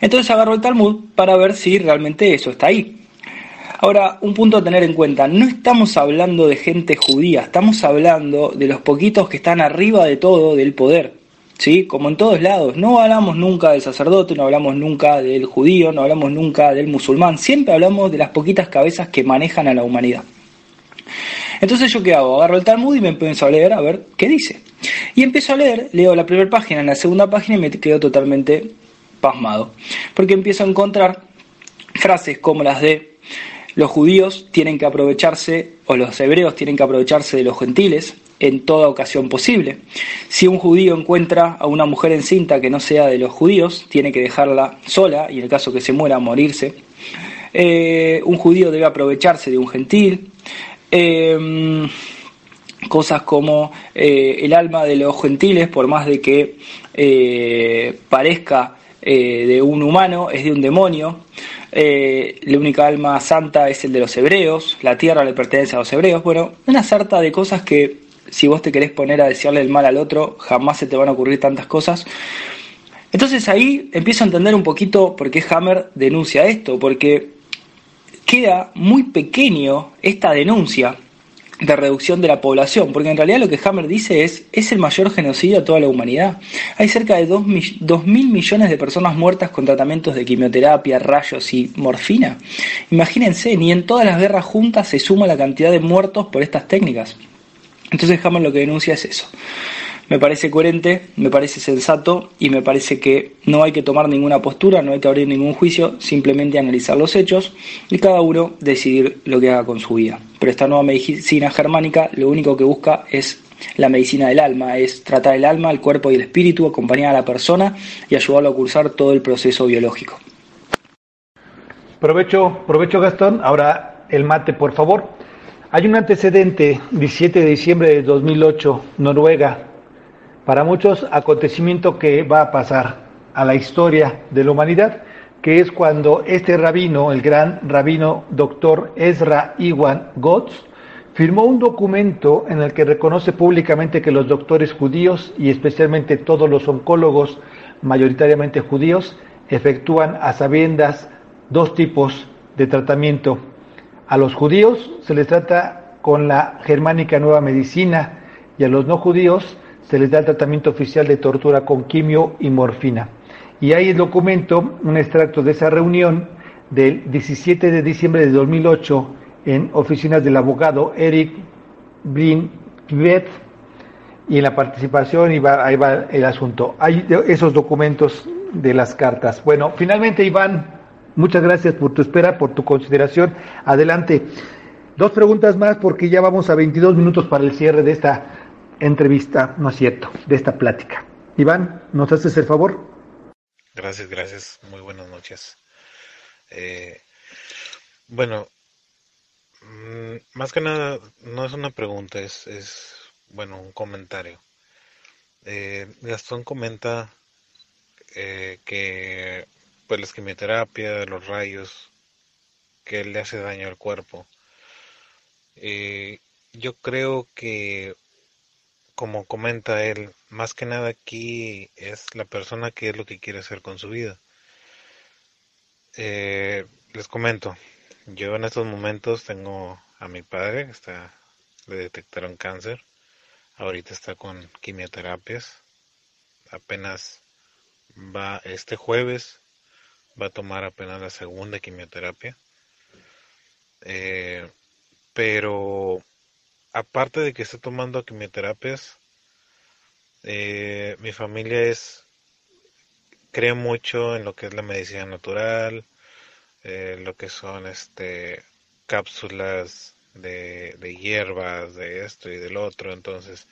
Entonces agarro el Talmud para ver si realmente eso está ahí. Ahora, un punto a tener en cuenta, no estamos hablando de gente judía, estamos hablando de los poquitos que están arriba de todo del poder. ¿Sí? Como en todos lados, no hablamos nunca del sacerdote, no hablamos nunca del judío, no hablamos nunca del musulmán, siempre hablamos de las poquitas cabezas que manejan a la humanidad. Entonces yo qué hago? Agarro el Talmud y me empiezo a leer a ver qué dice. Y empiezo a leer, leo la primera página, en la segunda página y me quedo totalmente pasmado. Porque empiezo a encontrar frases como las de los judíos tienen que aprovecharse, o los hebreos tienen que aprovecharse de los gentiles, en toda ocasión posible. Si un judío encuentra a una mujer encinta que no sea de los judíos, tiene que dejarla sola y en el caso que se muera, morirse. Eh, un judío debe aprovecharse de un gentil. Eh, cosas como eh, el alma de los gentiles, por más de que parezca de un humano, es de un demonio. la única alma santa es el de los hebreos, la tierra le pertenece a los hebreos. Bueno, una sarta de cosas que si vos te querés poner a desearle el mal al otro, jamás se te van a ocurrir tantas cosas. Entonces ahí empiezo a entender un poquito por qué Hammer denuncia esto, porque queda muy pequeño esta denuncia de reducción de la población, porque en realidad lo que Hammer dice es, es el mayor genocidio de toda la humanidad. Hay cerca de 2 mil millones de personas muertas con tratamientos de quimioterapia, rayos y morfina. Imagínense, ni en todas las guerras juntas se suma la cantidad de muertos por estas técnicas. Entonces Hammond lo que denuncia es eso. Me parece coherente, me parece sensato y me parece que no hay que tomar ninguna postura, no hay que abrir ningún juicio, simplemente analizar los hechos y cada uno decidir lo que haga con su vida. Pero esta nueva medicina germánica lo único que busca es la medicina del alma, es tratar el alma, el cuerpo y el espíritu, acompañar a la persona y ayudarlo a cursar todo el proceso biológico. Provecho, provecho Gastón. Ahora el mate, por favor. Hay un antecedente, 17 de diciembre de 2008, Noruega. Para muchos, acontecimiento que va a pasar a la historia de la humanidad. que es cuando este rabino, el gran rabino doctor Ezra Iwan Gotz, firmó un documento en el que reconoce públicamente que los doctores judíos y especialmente todos los oncólogos, mayoritariamente judíos, efectúan a sabiendas dos tipos de tratamiento. A los judíos se les trata con la germánica nueva medicina y a los no judíos se les da el tratamiento oficial de tortura con quimio y morfina. Y hay el documento, un extracto de esa reunión del 17 de diciembre de 2008 en oficinas del abogado Eric Brin y en la participación y ahí va el asunto. Hay esos documentos de las cartas. Bueno, finalmente Iván, muchas gracias por tu espera, por tu consideración. Adelante. Dos preguntas más porque ya vamos a 22 minutos para el cierre de esta entrevista, no es cierto, de esta plática. Iván, ¿nos haces el favor? Gracias, gracias. Muy buenas noches. Eh, bueno, mm, más que nada, no es una pregunta, es, bueno, un comentario. Eh, Gastón comenta eh, que pues la quimioterapia, los rayos, que le hace daño al cuerpo. yo creo que como comenta él, más que nada aquí es la persona que es lo que quiere hacer con su vida. Eh, les comento, yo en estos momentos tengo a mi padre, que está, le detectaron cáncer, ahorita está con quimioterapias, apenas va este jueves, va a tomar apenas la segunda quimioterapia. Eh, pero aparte de que esté tomando quimioterapias, eh, mi familia es cree mucho en lo que es la medicina natural, eh, lo que son este cápsulas de, hierbas, de esto y del otro, entonces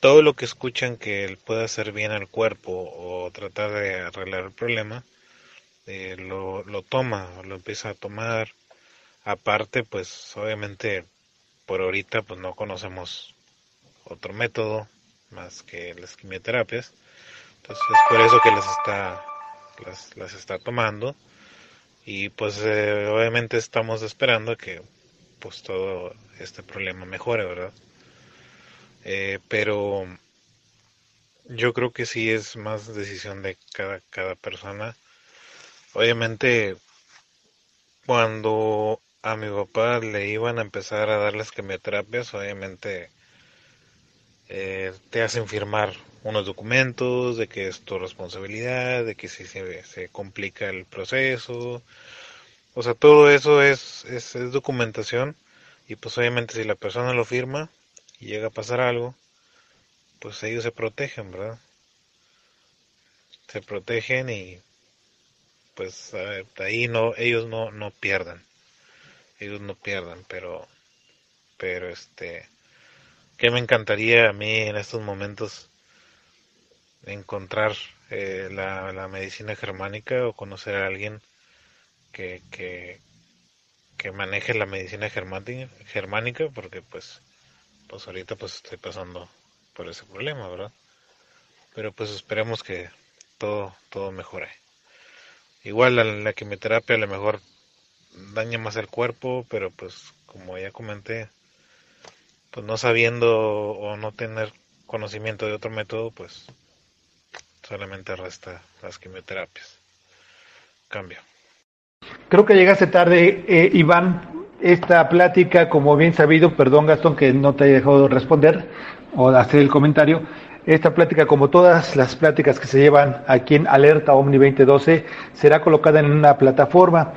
todo lo que escuchan que puede hacer bien al cuerpo o tratar de arreglar el problema, eh, lo, lo toma, lo empieza a tomar. Aparte, pues obviamente por ahorita pues no conocemos otro método más que las quimioterapias. Entonces es por eso que las está, las, las está tomando. Y pues eh, obviamente estamos esperando que pues todo este problema mejore, ¿verdad? Eh, pero yo creo que sí es más decisión de cada, cada persona. Obviamente cuando a mi papá le iban a empezar a dar las quimioterapias, obviamente eh, te hacen firmar unos documentos de que es tu responsabilidad, de que si se, se complica el proceso, o sea, todo eso es, es, es, documentación y pues obviamente si la persona lo firma y llega a pasar algo, pues ellos se protegen, ¿verdad? Se protegen y pues ahí no, ellos no, no pierdan ellos no pierdan, pero, pero este, que me encantaría a mí en estos momentos encontrar eh, la, la, medicina germánica o conocer a alguien que, que, que maneje la medicina germánica, germánica porque pues, pues ahorita pues estoy pasando por ese problema, ¿verdad? Pero pues esperemos que todo, todo mejore. Igual la, quimioterapia a lo mejor daña más el cuerpo, pero pues como ya comenté, pues no sabiendo o no tener conocimiento de otro método, pues solamente resta las quimioterapias. Cambio. Creo que llegaste tarde, eh, Iván. Esta plática, como bien sabido, perdón Gastón que no te haya dejado responder o hacer el comentario, esta plática, como todas las pláticas que se llevan aquí en Alerta Omni 2012, será colocada en una plataforma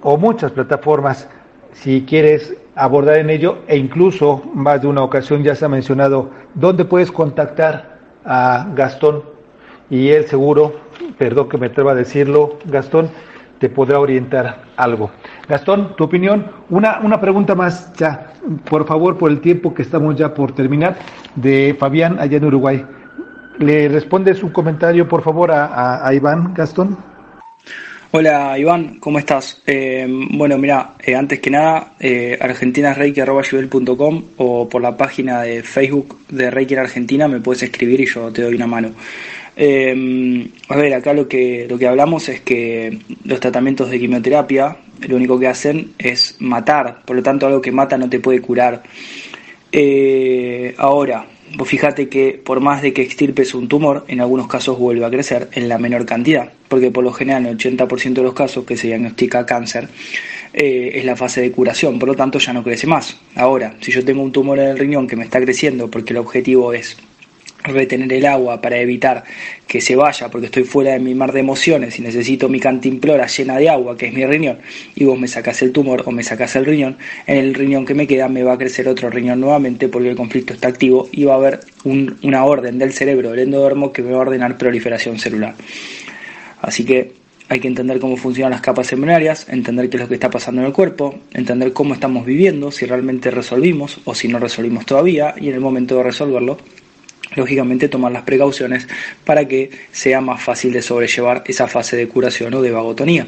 o muchas plataformas si quieres abordar en ello e incluso más de una ocasión ya se ha mencionado dónde puedes contactar a Gastón y él seguro, perdón que me atreva a decirlo, Gastón, te podrá orientar algo. Gastón, tu opinión, una, una pregunta más ya, por favor, por el tiempo que estamos ya por terminar, de Fabián allá en Uruguay. ¿Le respondes un comentario, por favor, a, Iván, Gastón? Hola Iván, ¿cómo estás? Eh, bueno, mira, eh, antes que nada, eh, o por la página de Facebook de Reiki en Argentina me puedes escribir y yo te doy una mano. Eh, a ver, acá lo que, lo que hablamos es que los tratamientos de quimioterapia lo único que hacen es matar, por lo tanto algo que mata no te puede curar. ahora, Vos fíjate que por más de que extirpes un tumor, en algunos casos vuelve a crecer en la menor cantidad, porque por lo general en el 80% de los casos que se diagnostica cáncer eh, es la fase de curación, por lo tanto ya no crece más. Ahora, si yo tengo un tumor en el riñón que me está creciendo porque el objetivo es retener el agua para evitar que se vaya porque estoy fuera de mi mar de emociones y necesito mi cantimplora llena de agua, que es mi riñón, y vos me sacás el tumor o me sacás el riñón, en el riñón que me queda me va a crecer otro riñón nuevamente porque el conflicto está activo y va a haber una orden del cerebro, del endodermo, que me va a ordenar proliferación celular. Así que hay que entender cómo funcionan las capas embrionarias, entender qué es lo que está pasando en el cuerpo, entender cómo estamos viviendo, si realmente resolvimos o si no resolvimos todavía y en el momento de resolverlo lógicamente tomar las precauciones para que sea más fácil de sobrellevar esa fase de curación o de vagotonía.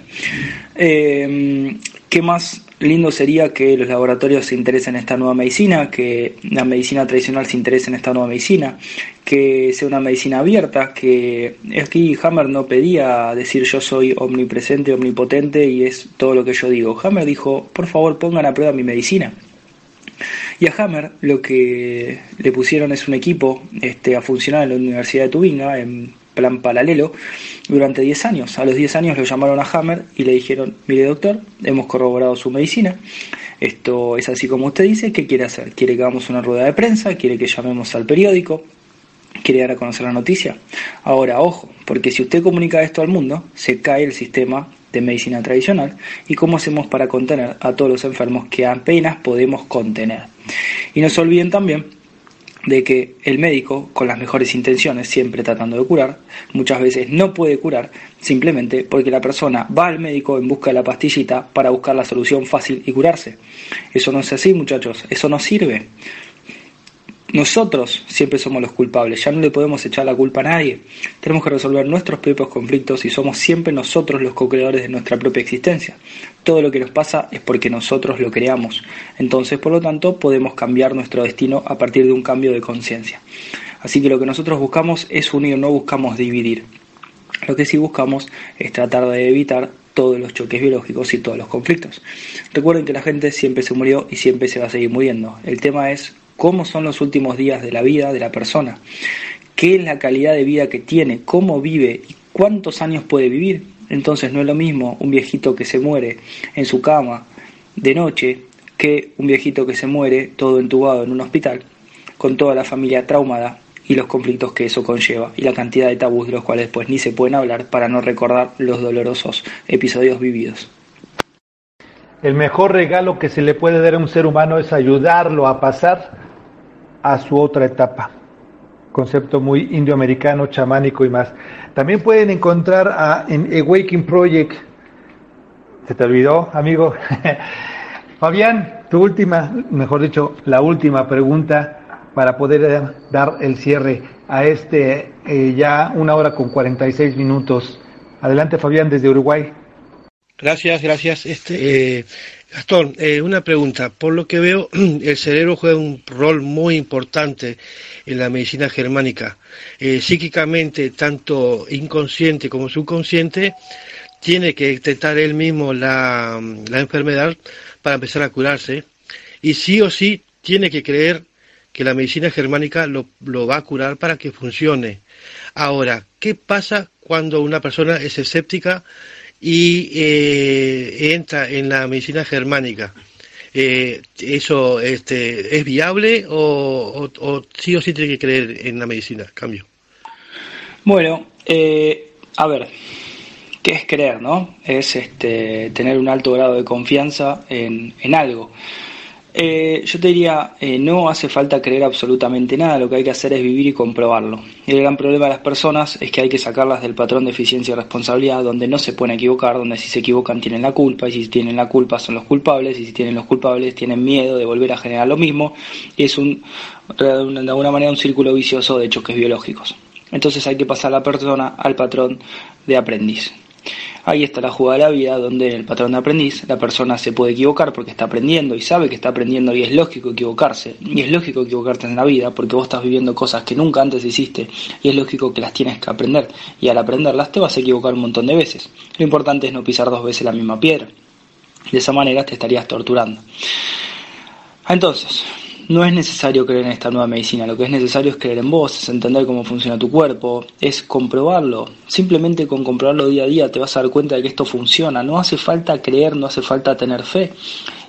Eh, ¿Qué más lindo sería que los laboratorios se interesen en esta nueva medicina, que la medicina tradicional se interese en esta nueva medicina, que sea una medicina abierta, que aquí Hammer no pedía decir yo soy omnipresente, omnipotente y es todo lo que yo digo. Hammer dijo, por favor pongan a prueba mi medicina. Y a Hammer lo que le pusieron es un equipo este, a funcionar en la Universidad de Tubinga, en plan paralelo, durante 10 años. A los 10 años lo llamaron a Hammer y le dijeron, mire doctor, hemos corroborado su medicina, esto es así como usted dice, ¿qué quiere hacer? ¿Quiere que hagamos una rueda de prensa? ¿Quiere que llamemos al periódico? ¿Quiere dar a conocer la noticia? Ahora, ojo, porque si usted comunica esto al mundo, se cae el sistema de medicina tradicional y cómo hacemos para contener a todos los enfermos que apenas podemos contener. Y no se olviden también de que el médico, con las mejores intenciones, siempre tratando de curar, muchas veces no puede curar simplemente porque la persona va al médico en busca de la pastillita para buscar la solución fácil y curarse. Eso no es así, muchachos, eso no sirve. Nosotros siempre somos los culpables, ya no le podemos echar la culpa a nadie. Tenemos que resolver nuestros propios conflictos y somos siempre nosotros los co-creadores de nuestra propia existencia. Todo lo que nos pasa es porque nosotros lo creamos. Entonces, por lo tanto, podemos cambiar nuestro destino a partir de un cambio de conciencia. Así que lo que nosotros buscamos es unir, no buscamos dividir. Lo que sí buscamos es tratar de evitar todos los choques biológicos y todos los conflictos. Recuerden que la gente siempre se murió y siempre se va a seguir muriendo. El tema es cómo son los últimos días de la vida de la persona, qué es la calidad de vida que tiene, cómo vive y cuántos años puede vivir. Entonces no es lo mismo un viejito que se muere en su cama de noche que un viejito que se muere todo entubado en un hospital con toda la familia traumada y los conflictos que eso conlleva y la cantidad de tabús de los cuales pues ni se pueden hablar para no recordar los dolorosos episodios vividos. El mejor regalo que se le puede dar a un ser humano es ayudarlo a pasar a su otra etapa. Concepto muy indioamericano, chamánico y más. También pueden encontrar a, en Awakening Project. ¿Se te olvidó, amigo? Fabián, tu última, mejor dicho, la última pregunta para poder dar el cierre a este eh, ya una hora con 46 minutos. Adelante, Fabián, desde Uruguay. Gracias, gracias. Este, eh, Gastón, eh, una pregunta. Por lo que veo, el cerebro juega un rol muy importante en la medicina germánica. Eh, psíquicamente, tanto inconsciente como subconsciente, tiene que detectar él mismo la, enfermedad para empezar a curarse. Y sí o sí tiene que creer que la medicina germánica lo, lo va a curar para que funcione. Ahora, ¿qué pasa cuando una persona es escéptica? Y eh, entra en la medicina germánica. Eh, ¿Eso este, es viable o, sí o sí tiene que creer en la medicina? Cambio. Bueno, eh, a ver, ¿qué es creer, no? Es este, tener un alto grado de confianza en, en algo. Eh, yo te diría, eh, no hace falta creer absolutamente nada, lo que hay que hacer es vivir y comprobarlo. el gran problema de las personas es que hay que sacarlas del patrón de eficiencia y responsabilidad, donde no se pueden equivocar, donde si se equivocan tienen la culpa, y si tienen la culpa son los culpables, y si tienen los culpables tienen miedo de volver a generar lo mismo, es un, de alguna manera un círculo vicioso de choques biológicos. Entonces hay que pasar a la persona al patrón de aprendiz. Ahí está la jugada de la vida, donde en el patrón de aprendiz la persona se puede equivocar porque está aprendiendo y sabe que está aprendiendo y es lógico equivocarse. Y es lógico equivocarte en la vida porque vos estás viviendo cosas que nunca antes hiciste y es lógico que las tienes que aprender. Y al aprenderlas te vas a equivocar un montón de veces. Lo importante es no pisar dos veces la misma piedra. De esa manera te estarías torturando. Entonces, no es necesario creer en esta nueva medicina, lo que es necesario es creer en vos, es entender cómo funciona tu cuerpo, es comprobarlo. Simplemente con comprobarlo día a día te vas a dar cuenta de que esto funciona. No hace falta creer, no hace falta tener fe.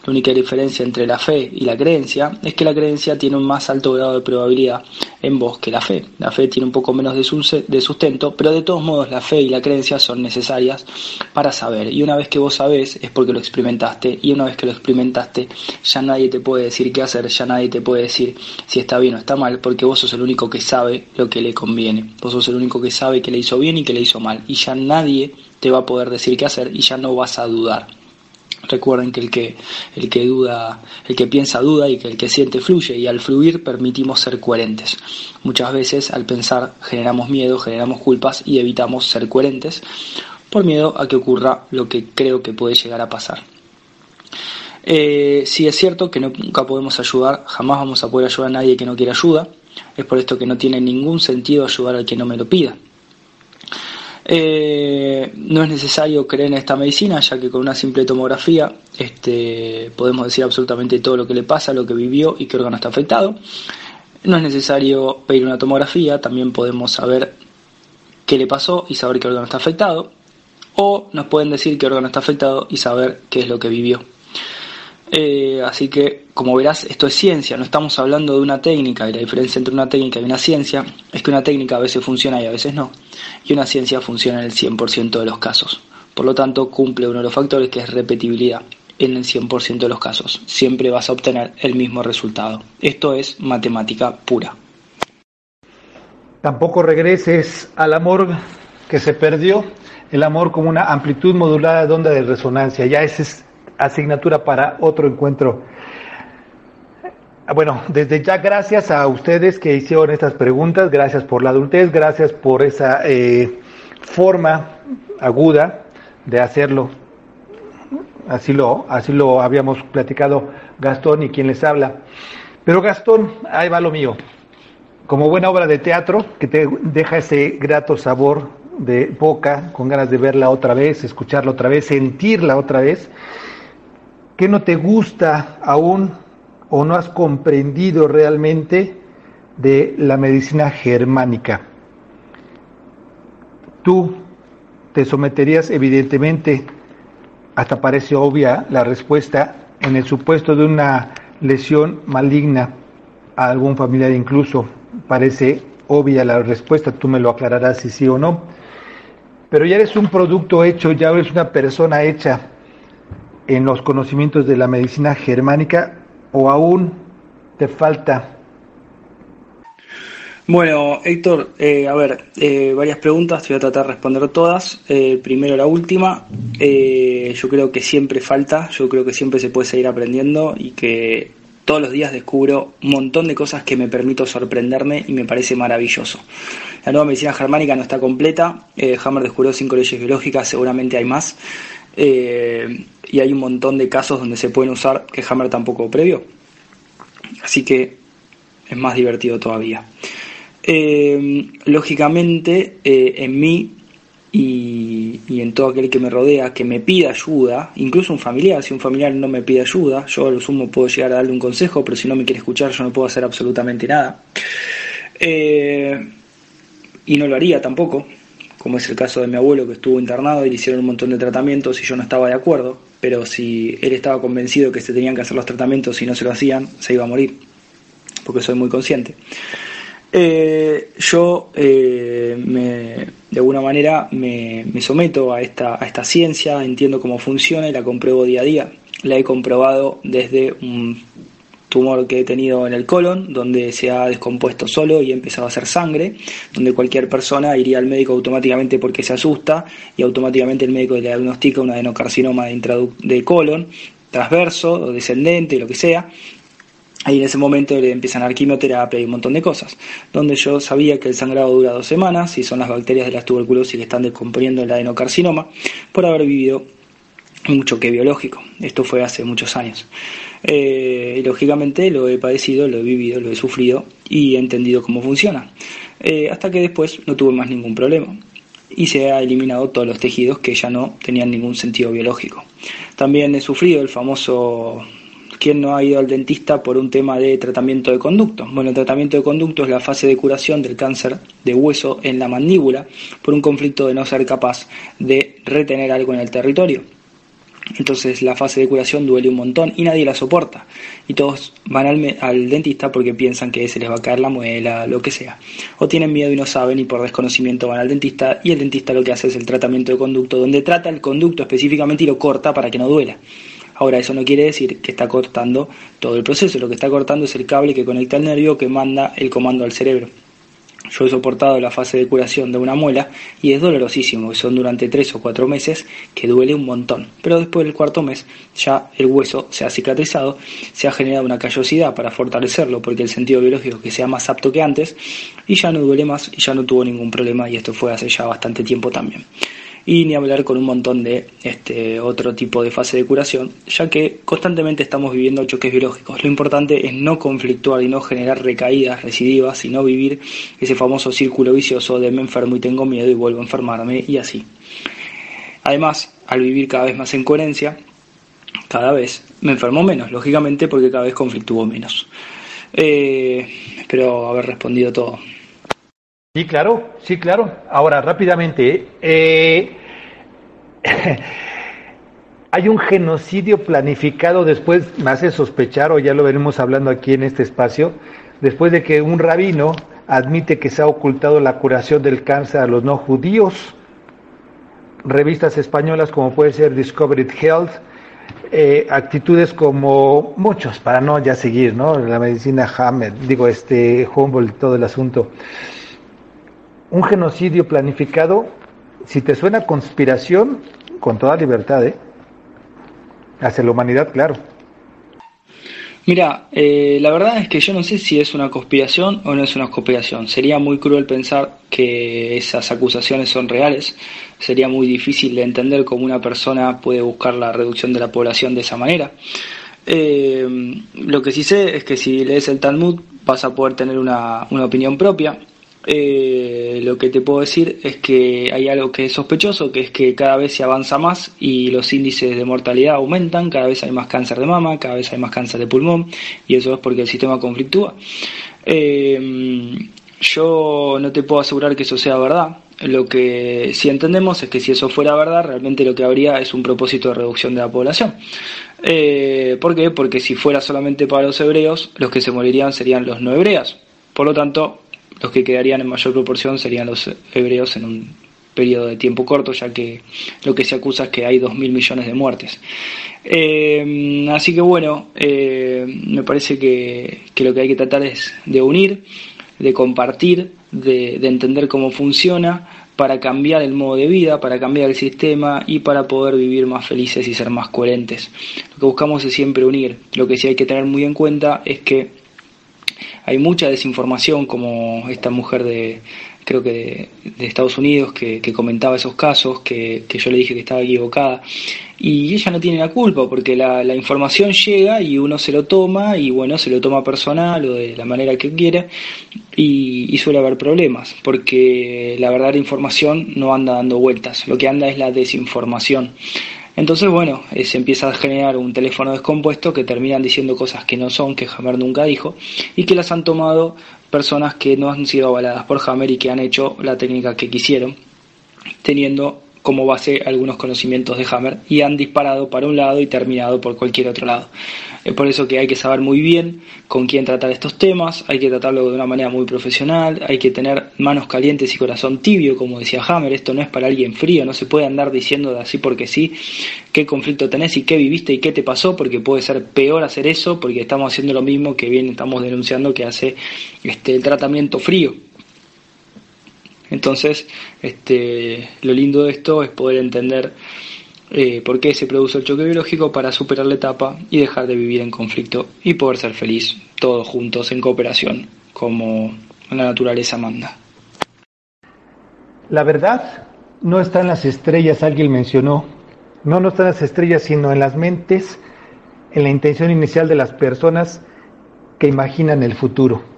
La única diferencia entre la fe y la creencia es que la creencia tiene un más alto grado de probabilidad en vos que la fe. La fe tiene un poco menos de sustento, pero de todos modos la fe y la creencia son necesarias para saber. Y una vez que vos sabés es porque lo experimentaste y una vez que lo experimentaste ya nadie te puede decir qué hacer, ya nadie te puede decir si está bien o está mal, porque vos sos el único que sabe lo que le conviene. Vos sos el único que sabe que le hizo bien y que le hizo mal. Y ya nadie te va a poder decir qué hacer y ya no vas a dudar. Recuerden que el que el que duda, el que piensa duda y que el que siente fluye y al fluir permitimos ser coherentes. Muchas veces al pensar generamos miedo, generamos culpas y evitamos ser coherentes por miedo a que ocurra lo que creo que puede llegar a pasar. Eh, si es cierto que nunca podemos ayudar, jamás vamos a poder ayudar a nadie que no quiera ayuda. Es por esto que no tiene ningún sentido ayudar al que no me lo pida. Eh, no es necesario creer en esta medicina, ya que con una simple tomografía este, podemos decir absolutamente todo lo que le pasa, lo que vivió y qué órgano está afectado. No es necesario pedir una tomografía, también podemos saber qué le pasó y saber qué órgano está afectado. O nos pueden decir qué órgano está afectado y saber qué es lo que vivió. Eh, así que, como verás, esto es ciencia, no estamos hablando de una técnica y la diferencia entre una técnica y una ciencia es que una técnica a veces funciona y a veces no, y una ciencia funciona en el 100% de los casos. Por lo tanto, cumple uno de los factores que es repetibilidad. En el 100% de los casos, siempre vas a obtener el mismo resultado. Esto es matemática pura. Tampoco regreses al amor que se perdió, el amor como una amplitud modulada de onda de resonancia. Ya ese es asignatura para otro encuentro. Bueno, desde ya gracias a ustedes que hicieron estas preguntas, gracias por la adultez, gracias por esa eh, forma aguda de hacerlo. Así lo, así lo habíamos platicado Gastón y quien les habla. Pero Gastón, ahí va lo mío. Como buena obra de teatro que te deja ese grato sabor de boca, con ganas de verla otra vez, escucharla otra vez, sentirla otra vez. ¿Qué no te gusta aún o no has comprendido realmente de la medicina germánica? Tú te someterías evidentemente, hasta parece obvia la respuesta, en el supuesto de una lesión maligna a algún familiar incluso, parece obvia la respuesta, tú me lo aclararás si sí o no, pero ya eres un producto hecho, ya eres una persona hecha en los conocimientos de la medicina germánica o aún te falta? Bueno, Héctor, eh, a ver, eh, varias preguntas, te voy a tratar de responder todas. Eh, primero la última, yo creo que siempre falta, yo creo que siempre se puede seguir aprendiendo y que todos los días descubro un montón de cosas que me permito sorprenderme y me parece maravilloso. La nueva medicina germánica no está completa, Hammer descubrió cinco leyes biológicas, seguramente hay más. Eh, y hay un montón de casos donde se pueden usar que Hammer tampoco previo. Así que es más divertido todavía. Eh, lógicamente, eh, en mí y, y, en todo aquel que me rodea que me pida ayuda, incluso un familiar, si un familiar no me pide ayuda, yo a lo sumo puedo llegar a darle un consejo, pero si no me quiere escuchar yo no puedo hacer absolutamente nada. y no lo haría tampoco, como es el caso de mi abuelo que estuvo internado y le hicieron un montón de tratamientos y yo no estaba de acuerdo, pero si él estaba convencido que se tenían que hacer los tratamientos y no se lo hacían, se iba a morir, porque soy muy consciente. Eh, yo eh, me, de alguna manera me, me someto a esta, a esta ciencia, entiendo cómo funciona y la compruebo día a día. La he comprobado desde un tumor que he tenido en el colon, donde se ha descompuesto solo y ha empezado a hacer sangre, donde cualquier persona iría al médico automáticamente porque se asusta y automáticamente el médico le diagnostica un adenocarcinoma de, de colon, transverso o descendente, lo que sea, Ahí en ese momento le empiezan a dar quimioterapia y un montón de cosas, donde yo sabía que el sangrado dura dos semanas y son las bacterias de la tuberculosis que están descomponiendo el adenocarcinoma por haber vivido un choque biológico. Esto fue hace muchos años. Eh, lógicamente lo he padecido, lo he vivido, lo he sufrido y he entendido cómo funciona. Eh, hasta que después no tuve más ningún problema y se ha eliminado todos los tejidos que ya no tenían ningún sentido biológico. También he sufrido el famoso ¿Quién no ha ido al dentista por un tema de tratamiento de conducto? Bueno, el tratamiento de conducto es la fase de curación del cáncer de hueso en la mandíbula por un conflicto de no ser capaz de retener algo en el territorio. Entonces la fase de curación duele un montón y nadie la soporta. Y todos van al, dentista porque piensan que se les va a caer la muela, lo que sea. O tienen miedo y no saben y por desconocimiento van al dentista y el dentista lo que hace es el tratamiento de conducto donde trata el conducto específicamente y lo corta para que no duela. Ahora, eso no quiere decir que está cortando todo el proceso, lo que está cortando es el cable que conecta el nervio que manda el comando al cerebro. Yo he soportado la fase de curación de una muela y es dolorosísimo, son durante tres o cuatro meses que duele un montón. Pero después del cuarto mes ya el hueso se ha cicatrizado, se ha generado una callosidad para fortalecerlo porque el sentido biológico que sea más apto que antes y ya no duele más y ya no tuvo ningún problema y esto fue hace ya bastante tiempo también y ni hablar con un montón de este, otro tipo de fase de curación, ya que constantemente estamos viviendo choques biológicos. Lo importante es no conflictuar y no generar recaídas recidivas, sino vivir ese famoso círculo vicioso de me enfermo y tengo miedo y vuelvo a enfermarme y así. Además, al vivir cada vez más en coherencia, cada vez me enfermo menos, lógicamente porque cada vez conflictúo menos. Eh, espero haber respondido todo. Sí, claro, sí, claro. Ahora, rápidamente, eh, hay un genocidio planificado después, me hace sospechar, o ya lo veremos hablando aquí en este espacio, después de que un rabino admite que se ha ocultado la curación del cáncer a los no judíos. Revistas españolas como puede ser Discovery Health, eh, actitudes como muchos, para no ya seguir, ¿no? La medicina Hammer, digo, este Humboldt, todo el asunto un genocidio planificado, si te suena conspiración, con toda libertad, ¿eh? Hacia la humanidad, claro. Mira, eh, la verdad es que yo no sé si es una conspiración o no es una conspiración. Sería muy cruel pensar que esas acusaciones son reales. Sería muy difícil de entender cómo una persona puede buscar la reducción de la población de esa manera. Eh, lo que sí sé es que si lees el Talmud vas a poder tener una, una opinión propia eh, lo que te puedo decir es que hay algo que es sospechoso, que es que cada vez se avanza más y los índices de mortalidad aumentan, cada vez hay más cáncer de mama, cada vez hay más cáncer de pulmón y eso es porque el sistema conflictúa. Eh, yo no te puedo asegurar que eso sea verdad. Lo que sí entendemos es que si eso fuera verdad, realmente lo que habría es un propósito de reducción de la población. Eh, ¿Por qué? Porque si fuera solamente para los hebreos, los que se morirían serían los no hebreos. Por lo tanto, los que quedarían en mayor proporción serían los hebreos en un periodo de tiempo corto, ya que lo que se acusa es que hay 2.000 millones de muertes. Eh, así que bueno, eh, me parece que, lo que hay que tratar es de unir, de compartir, de, de entender cómo funciona para cambiar el modo de vida, para cambiar el sistema y para poder vivir más felices y ser más coherentes. Lo que buscamos es siempre unir. Lo que sí hay que tener muy en cuenta es que hay mucha desinformación, como esta mujer de, creo que de, Estados Unidos, que, comentaba esos casos, que, yo le dije que estaba equivocada. Y ella no tiene la culpa, porque la, información llega y uno se lo toma, y bueno, se lo toma personal o de la manera que quiere, y, y suele haber problemas, porque la verdadera información no anda dando vueltas, lo que anda es la desinformación. Entonces, bueno, se empieza a generar un teléfono descompuesto que terminan diciendo cosas que no son, que Hammer nunca dijo, y que las han tomado personas que no han sido avaladas por Hammer y que han hecho la técnica que quisieron, teniendo como base algunos conocimientos de Hammer y han disparado para un lado y terminado por cualquier otro lado. Es por eso que hay que saber muy bien con quién tratar estos temas, hay que tratarlo de una manera muy profesional, hay que tener manos calientes y corazón tibio, como decía Hammer, esto no es para alguien frío, no se puede andar diciendo de así porque sí qué conflicto tenés y qué viviste y qué te pasó, porque puede ser peor hacer eso, porque estamos haciendo lo mismo que bien estamos denunciando que hace este, el tratamiento frío entonces, este, lo lindo de esto es poder entender eh, por qué se produce el choque biológico para superar la etapa y dejar de vivir en conflicto y poder ser feliz todos juntos en cooperación como la naturaleza manda. La verdad no está en las estrellas, alguien mencionó. No, no está en las estrellas, sino en las mentes, en la intención inicial de las personas que imaginan el futuro.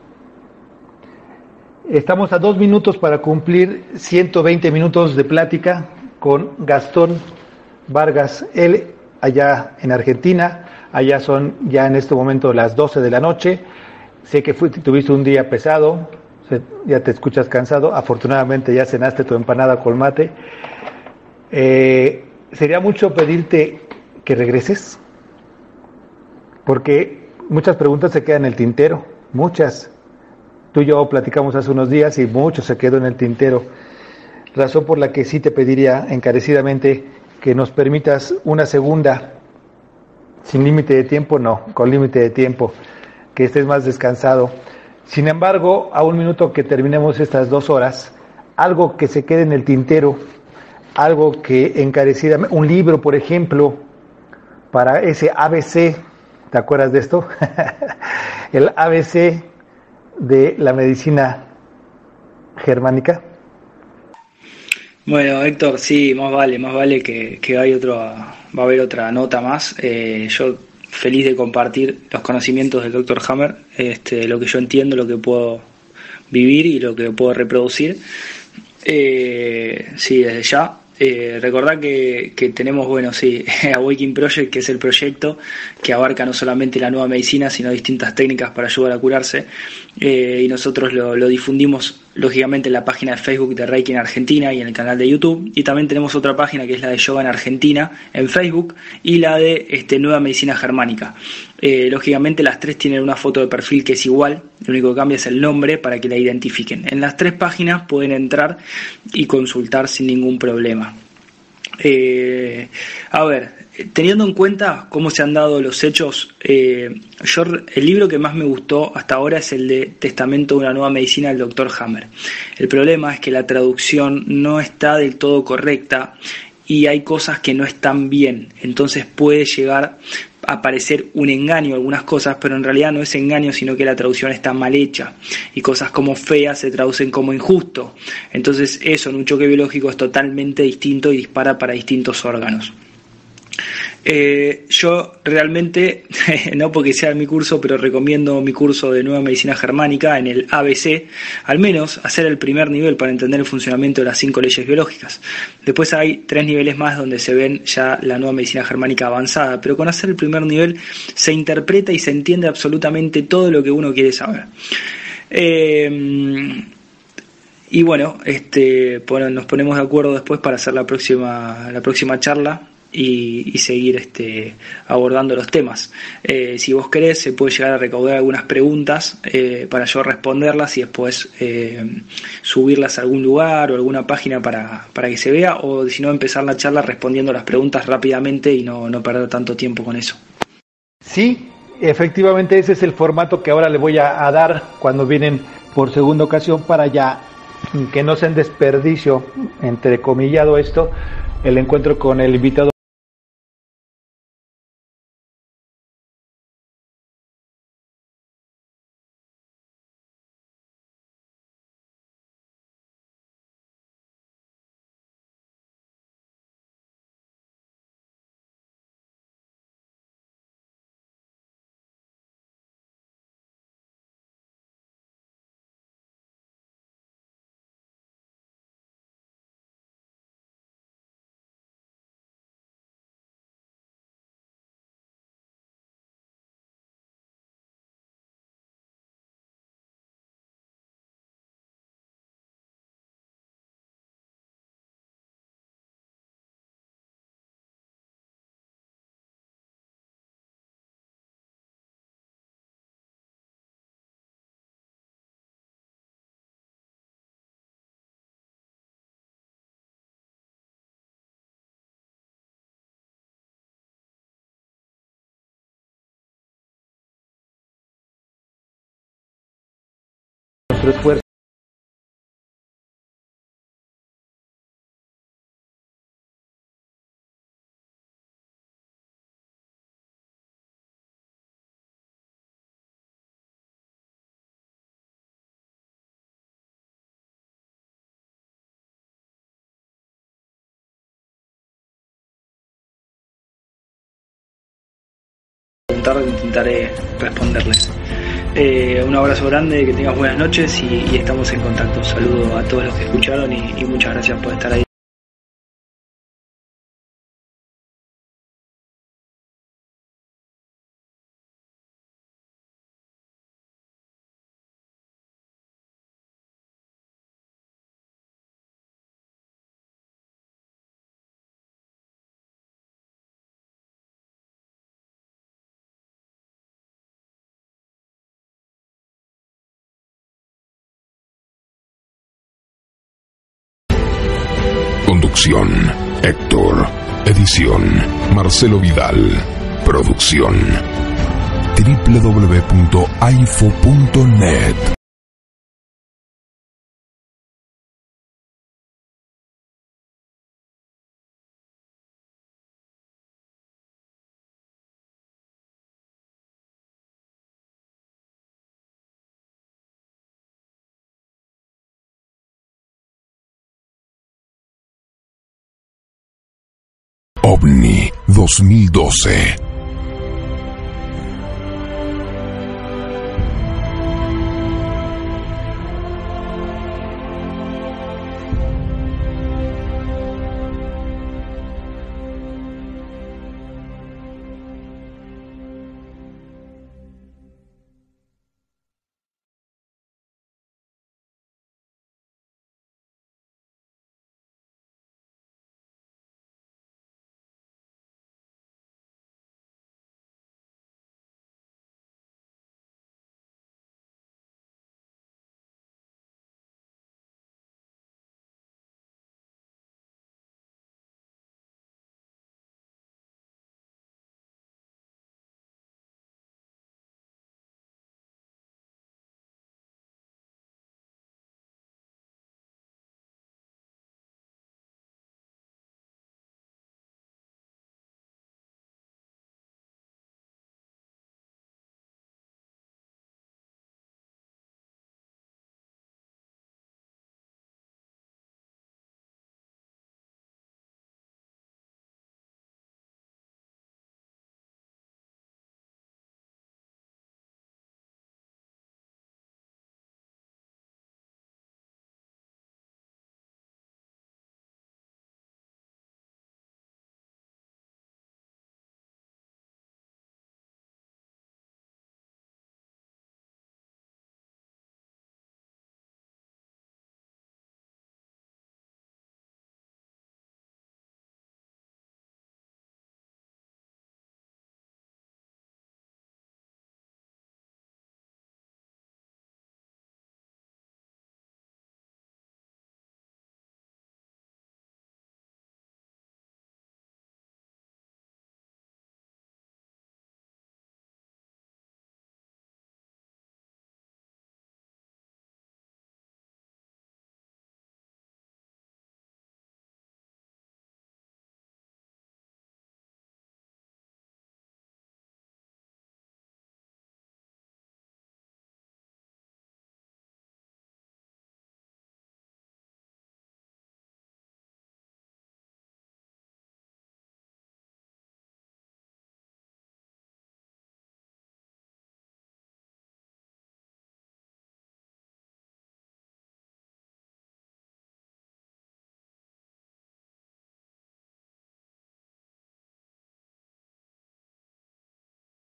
Estamos a dos minutos para cumplir 120 minutos de plática con Gastón Vargas, él allá en Argentina, allá son ya en este momento las 12 de la noche. Sé que tuviste un día pesado, ya te escuchas cansado, afortunadamente ya cenaste tu empanada con mate. Eh, sería mucho pedirte que regreses, porque muchas preguntas se quedan en el tintero, muchas. Tú y yo platicamos hace unos días y mucho se quedó en el tintero. Razón por la que sí te pediría encarecidamente que nos permitas una segunda, sin límite de tiempo, no, con límite de tiempo, que estés más descansado sin embargo, a un minuto que terminemos estas dos horas, algo que se quede en el tintero, algo que encarecidamente, un libro, por ejemplo, para ese ABC, ¿te acuerdas de esto? el ABC de la medicina germánica. Bueno, Héctor, sí, más vale, más vale que, que hay otro, va a haber otra nota más. Eh, yo feliz de compartir los conocimientos del Dr. Hammer, este, lo que yo entiendo, lo que puedo vivir y lo que puedo reproducir. Eh, sí, desde ya. Eh, recordad que, que, tenemos, bueno, sí, Awakening Project, que es el proyecto que abarca no solamente la nueva medicina, sino distintas técnicas para ayudar a curarse. Eh, y nosotros lo, lo, difundimos, lógicamente, en la página de Facebook de Reiki en Argentina y en el canal de YouTube. Y también tenemos otra página que es la de Yoga en Argentina en Facebook y la de este, Nueva Medicina Germánica. Eh, lógicamente las tres tienen una foto de perfil que es igual, lo único que cambia es el nombre para que la identifiquen. En las tres páginas pueden entrar y consultar sin ningún problema. Eh, a ver, teniendo en cuenta cómo se han dado los hechos, eh, yo, el libro que más me gustó hasta ahora es el de Testamento de una nueva medicina del doctor Hammer. El problema es que la traducción no está del todo correcta y hay cosas que no están bien, entonces puede llegar a parecer un engaño algunas cosas, pero en realidad no es engaño, sino que la traducción está mal hecha y cosas como feas se traducen como injusto. Entonces eso en un choque biológico es totalmente distinto y dispara para distintos órganos. Eh, yo realmente, no porque sea mi curso, pero recomiendo mi curso de Nueva Medicina Germánica en el ABC, al menos hacer el primer nivel para entender el funcionamiento de las cinco leyes biológicas. Después hay tres niveles más donde se ven ya la Nueva Medicina Germánica avanzada, pero con hacer el primer nivel se interpreta y se entiende absolutamente todo lo que uno quiere saber. Eh, y bueno, este, bueno, nos ponemos de acuerdo después para hacer la próxima, la próxima charla y, seguir este, abordando los temas. Eh, si vos querés, se puede llegar a recaudar algunas preguntas eh, para yo responderlas y después eh, subirlas a algún lugar o alguna página para, para que se vea, o si no, empezar la charla respondiendo las preguntas rápidamente y no, no perder tanto tiempo con eso. Sí, efectivamente ese es el formato que ahora le voy a, dar cuando vienen por segunda ocasión para ya que no sea en desperdicio, entrecomillado esto, el encuentro con el invitado. esfuerzo. intentaré responderles. Eh, un abrazo grande, que tengas buenas noches y, estamos en contacto. Saludo a todos los que escucharon y muchas gracias por estar ahí. Marcelo Vidal. Producción. www.aifo.net 2012